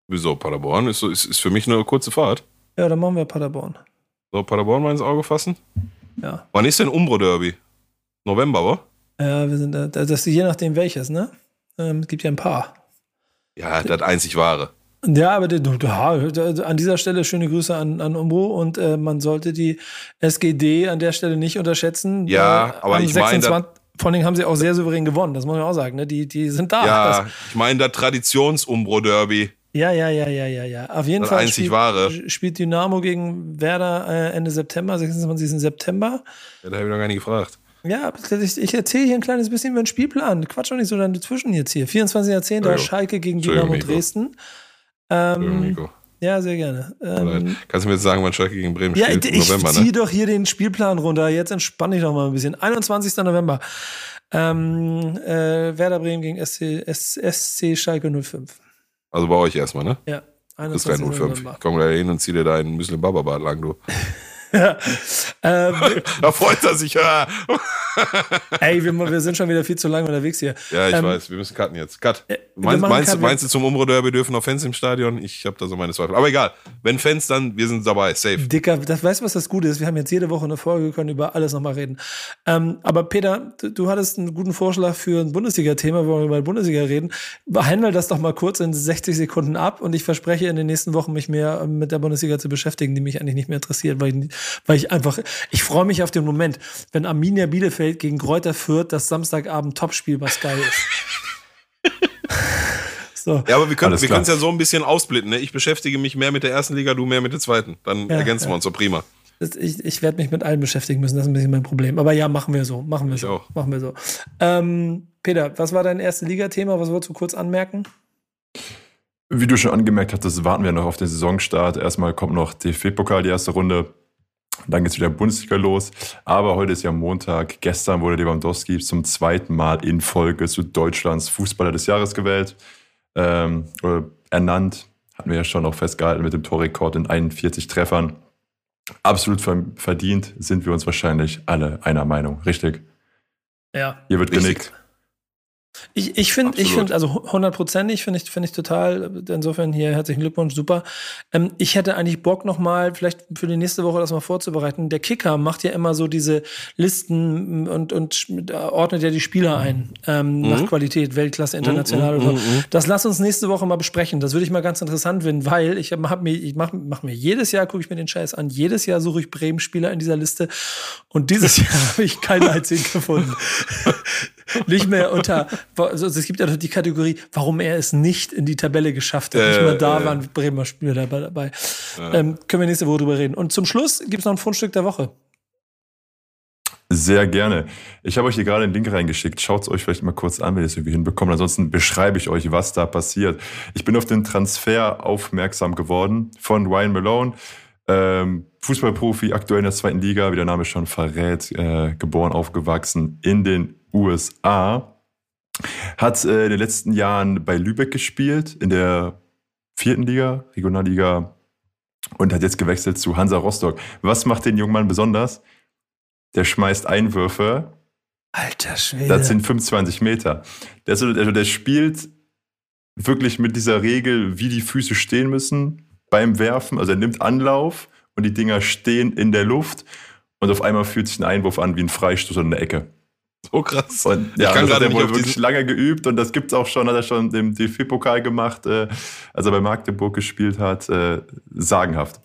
Wieso? Paderborn ist, ist, ist für mich eine kurze Fahrt. Ja, dann machen wir Paderborn. So, Paderborn mal ins Auge fassen? Ja. Wann ist denn Umbro Derby? November, wa? Ja, wir sind da. Das ist je nachdem welches, ne? Ähm, es gibt ja ein paar. Ja, das einzig wahre. Ja, aber ja, an dieser Stelle schöne Grüße an, an Umbro und äh, man sollte die SGD an der Stelle nicht unterschätzen. Ja, aber ich meine. Vor allem haben sie auch sehr souverän gewonnen, das muss man auch sagen. Ne? Die, die sind da. Ja, das, ich meine das Traditions-Umbro-Derby. Ja, ja, ja, ja, ja, ja. Auf jeden das Fall einzig spielt, wahre. spielt Dynamo gegen Werder äh, Ende September, 26. September. Ja, da habe ich noch gar nicht gefragt. Ja, ich, ich erzähle hier ein kleines bisschen über den Spielplan. Quatsch doch nicht so dazwischen jetzt hier. 24.10. Ja, Schalke gegen Dynamo. Dresden. Ähm, Nico. Ja, sehr gerne. Ähm, Kannst du mir jetzt sagen, wann Schalke gegen Bremen ja, spielt? Ich, ich November, ne? zieh doch hier den Spielplan runter. Jetzt entspanne ich doch mal ein bisschen. 21. November. Ähm, äh, Werder Bremen gegen SC, SC Schalke 05. Also bei euch erstmal, ne? Ja. 21. 05. Ich komme gleich hin und zieh dir deinen Muslim Baba Bart lang, du. (laughs) ähm, (laughs) da freut er sich, ja. Ey, wir, wir, sind schon wieder viel zu lange unterwegs hier. Ja, ich ähm, weiß, wir müssen cutten jetzt. Cut. Äh, meinst, meinst, Cut, meinst du, zum Umro-Derby dürfen noch Fans im Stadion? Ich habe da so meine Zweifel. Aber egal, wenn Fans, dann wir sind dabei, safe. Dicker, das weißt du, was das Gute ist? Wir haben jetzt jede Woche eine Folge, können über alles nochmal reden. Ähm, aber Peter, du, du, hattest einen guten Vorschlag für ein Bundesliga-Thema, wo wir über die Bundesliga reden. Behandle das doch mal kurz in 60 Sekunden ab und ich verspreche in den nächsten Wochen mich mehr mit der Bundesliga zu beschäftigen, die mich eigentlich nicht mehr interessiert, weil ich, weil ich einfach, ich freue mich auf den Moment, wenn Arminia Bielefeld gegen Kräuter führt, das Samstagabend Topspiel was geil ist. (laughs) so. Ja, aber wir können wir es ja so ein bisschen ausblitten. Ne? Ich beschäftige mich mehr mit der ersten Liga, du mehr mit der zweiten. Dann ja, ergänzen ja. wir uns so prima. Ich, ich werde mich mit allen beschäftigen müssen, das ist ein bisschen mein Problem. Aber ja, machen wir so. Machen wir ich so. Auch. Machen wir so. Ähm, Peter, was war dein erstes Liga-Thema? Was wolltest du kurz anmerken? Wie du schon angemerkt hattest, warten wir noch auf den Saisonstart. Erstmal kommt noch DFB-Pokal, die erste Runde. Dann geht es wieder Bundesliga los. Aber heute ist ja Montag. Gestern wurde Lewandowski zum zweiten Mal in Folge zu Deutschlands Fußballer des Jahres gewählt. Ähm, oder ernannt. Hatten wir ja schon noch festgehalten mit dem Torrekord in 41 Treffern. Absolut verdient sind wir uns wahrscheinlich alle einer Meinung. Richtig? Ja. Hier wird richtig. genickt. Ich, ich finde, ich finde, also hundertprozentig finde ich, finde ich total, insofern hier herzlichen Glückwunsch, super. Ähm, ich hätte eigentlich Bock nochmal, vielleicht für die nächste Woche das mal vorzubereiten. Der Kicker macht ja immer so diese Listen und, und ordnet ja die Spieler ein, ähm, mhm. nach Qualität, Weltklasse, international mhm, oder so. Mhm, mhm. Das lass uns nächste Woche mal besprechen. Das würde ich mal ganz interessant finden, weil ich hab, mir, ich mache mach mir jedes Jahr, gucke ich mir den Scheiß an, jedes Jahr suche ich Bremen-Spieler in dieser Liste und dieses (laughs) Jahr habe ich keinen einzigen gefunden. (laughs) Nicht mehr unter also es gibt ja noch die Kategorie, warum er es nicht in die Tabelle geschafft hat. Äh, nicht mal da äh, waren Bremer Spieler dabei. Äh. Ähm, können wir nächste Woche drüber reden. Und zum Schluss gibt es noch ein Fundstück der Woche. Sehr gerne. Ich habe euch hier gerade einen Link reingeschickt. Schaut es euch vielleicht mal kurz an, wenn ihr es irgendwie hinbekommt. Ansonsten beschreibe ich euch, was da passiert. Ich bin auf den Transfer aufmerksam geworden von Ryan Malone. Ähm, Fußballprofi, aktuell in der zweiten Liga, wie der Name schon verrät, äh, geboren, aufgewachsen in den USA. Hat äh, in den letzten Jahren bei Lübeck gespielt, in der vierten Liga, Regionalliga, und hat jetzt gewechselt zu Hansa Rostock. Was macht den jungen Mann besonders? Der schmeißt Einwürfe. Alter Schwede. Das sind 25 Meter. Der, also, der spielt wirklich mit dieser Regel, wie die Füße stehen müssen beim Werfen. Also er nimmt Anlauf und die Dinger stehen in der Luft und auf einmal fühlt sich ein Einwurf an wie ein Freistoß an der Ecke. So krass. Und ja, ich kann hat er wohl wirklich lange geübt und das gibt es auch schon, hat er schon im DFB-Pokal gemacht, äh, als er bei Magdeburg gespielt hat. Äh, sagenhaft.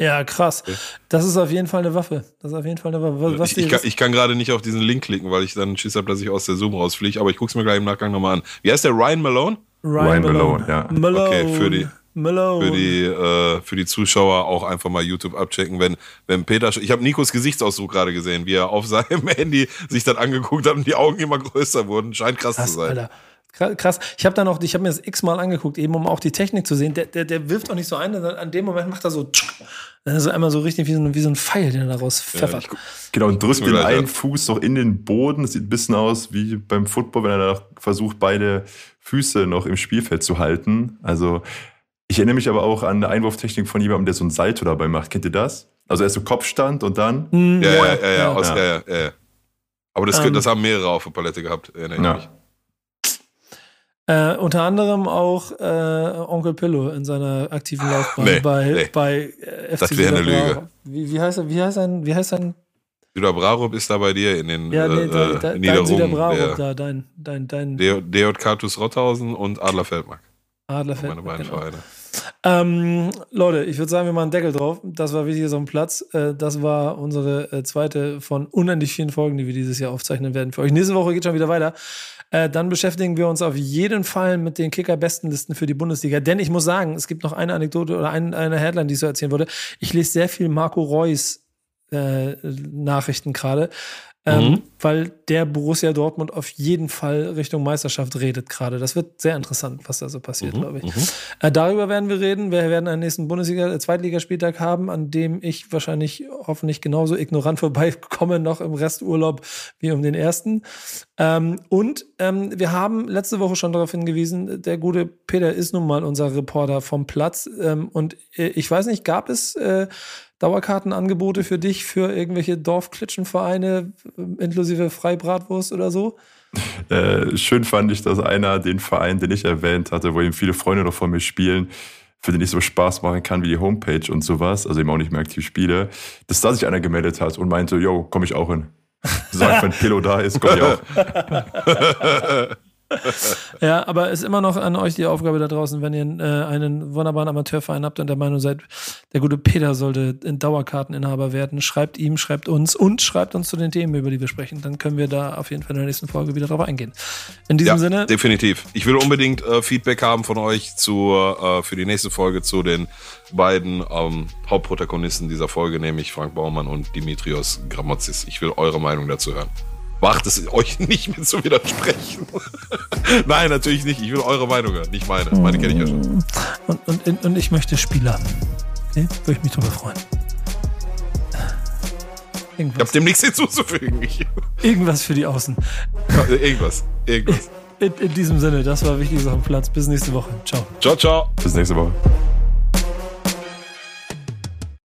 Ja, krass. Das ist auf jeden Fall eine Waffe. Das ist auf jeden Fall eine Waffe. Was ich, ich, kann, ich kann gerade nicht auf diesen Link klicken, weil ich dann Schiss habe, dass ich aus der Zoom rausfliege, aber ich gucke es mir gleich im Nachgang nochmal an. Wie heißt der? Ryan Malone? Ryan, Ryan Malone, Malone, ja. Malone. Okay, für die, Malone. Für die, äh, für die Zuschauer auch einfach mal YouTube abchecken, wenn, wenn Peter, ich habe Nikos Gesichtsausdruck gerade gesehen, wie er auf seinem (laughs) Handy sich dann angeguckt hat und die Augen immer größer wurden. Scheint krass, krass zu sein. Alter. Krass. Ich habe da noch, ich habe mir das x-mal angeguckt, eben um auch die Technik zu sehen. Der, der, der wirft auch nicht so ein, an dem Moment macht er so, also einmal so richtig wie so, wie so ein Pfeil, den er daraus pfeffert. Ja, genau, und drückt den einen Fuß noch in den Boden. Das sieht ein bisschen aus wie beim Football, wenn er da versucht, beide Füße noch im Spielfeld zu halten. Also ich erinnere mich aber auch an eine Einwurftechnik von jemandem, der so ein Salto dabei macht. Kennt ihr das? Also erst so Kopfstand und dann. Mhm. Ja, ja, ja, ja, ja. Aus, ja. ja, ja. Aber das, ähm, das haben mehrere auf der Palette gehabt, erinnere ja. mich. Äh, unter anderem auch äh, Onkel Pillow in seiner aktiven Laufbahn nee, bei, nee. bei äh, FC Das wäre eine Lüge. Wie, wie, heißt er, wie heißt sein, wie heißt sein Süder Brarup ist da bei dir in den ja, nee, da, da, äh, Niederungen. Dein Brarup da, dein, dein, dein. DJK TuS Rotthausen und Adler Feldmark. Adler Feldmark, Meine beiden genau. Vereine. Ähm, Leute, ich würde sagen, wir machen einen Deckel drauf. Das war wichtig so ein Platz. Äh, das war unsere äh, zweite von unendlich vielen Folgen, die wir dieses Jahr aufzeichnen werden für euch. Nächste Woche geht schon wieder weiter. Äh, dann beschäftigen wir uns auf jeden Fall mit den Kicker-Bestenlisten für die Bundesliga. Denn ich muss sagen, es gibt noch eine Anekdote oder ein, eine Headline, die ich so erzählen wollte. Ich lese sehr viel Marco Reus äh, Nachrichten gerade ähm, mhm. weil der Borussia Dortmund auf jeden Fall Richtung Meisterschaft redet gerade. Das wird sehr interessant, was da so passiert, mhm. glaube ich. Mhm. Äh, darüber werden wir reden. Wir werden einen nächsten Bundesliga, äh, Zweitligaspieltag haben, an dem ich wahrscheinlich hoffentlich genauso ignorant (laughs) vorbeikomme noch im Resturlaub wie um den ersten. Ähm, und ähm, wir haben letzte Woche schon darauf hingewiesen, der gute Peter ist nun mal unser Reporter vom Platz. Ähm, und äh, ich weiß nicht, gab es äh, Dauerkartenangebote für dich, für irgendwelche Dorfklitschenvereine, inklusive Freibratwurst oder so? (laughs) Äh, schön fand ich, dass einer den Verein, den ich erwähnt hatte, wo eben viele Freunde noch von mir spielen, für den ich so Spaß machen kann wie die Homepage und sowas, also eben auch nicht mehr aktiv spiele, dass da sich einer gemeldet hat und meinte, yo, komm ich auch hin. (laughs) Sag, wenn Pillow da ist, komm ich auch. (laughs) (laughs) ja, aber es ist immer noch an euch die Aufgabe da draußen, wenn ihr äh, einen wunderbaren Amateurverein habt und der Meinung seid, der gute Peter sollte in Dauerkarteninhaber werden, schreibt ihm, schreibt uns und schreibt uns zu den Themen, über die wir sprechen. Dann können wir da auf jeden Fall in der nächsten Folge wieder drauf eingehen. In diesem ja, Sinne. Definitiv. Ich will unbedingt äh, Feedback haben von euch zu, äh, für die nächste Folge zu den beiden ähm, Hauptprotagonisten dieser Folge, nämlich Frank Baumann und Dimitrios Gramotzis. Ich will eure Meinung dazu hören wagt es euch nicht mehr zu widersprechen. (laughs) Nein, natürlich nicht. Ich will eure Meinung hören, nicht meine. Meine kenne ich ja schon. Und, und, und ich möchte Spieler. Okay? Würde ich mich darüber freuen. Irgendwas. Ich habe dem nichts hinzuzufügen. Irgendwas für die Außen. irgendwas. Irgendwas. In, in, diesem Sinne, das war wichtig auf dem Platz. Bis nächste Woche. Ciao. Ciao, ciao. Bis nächste Woche.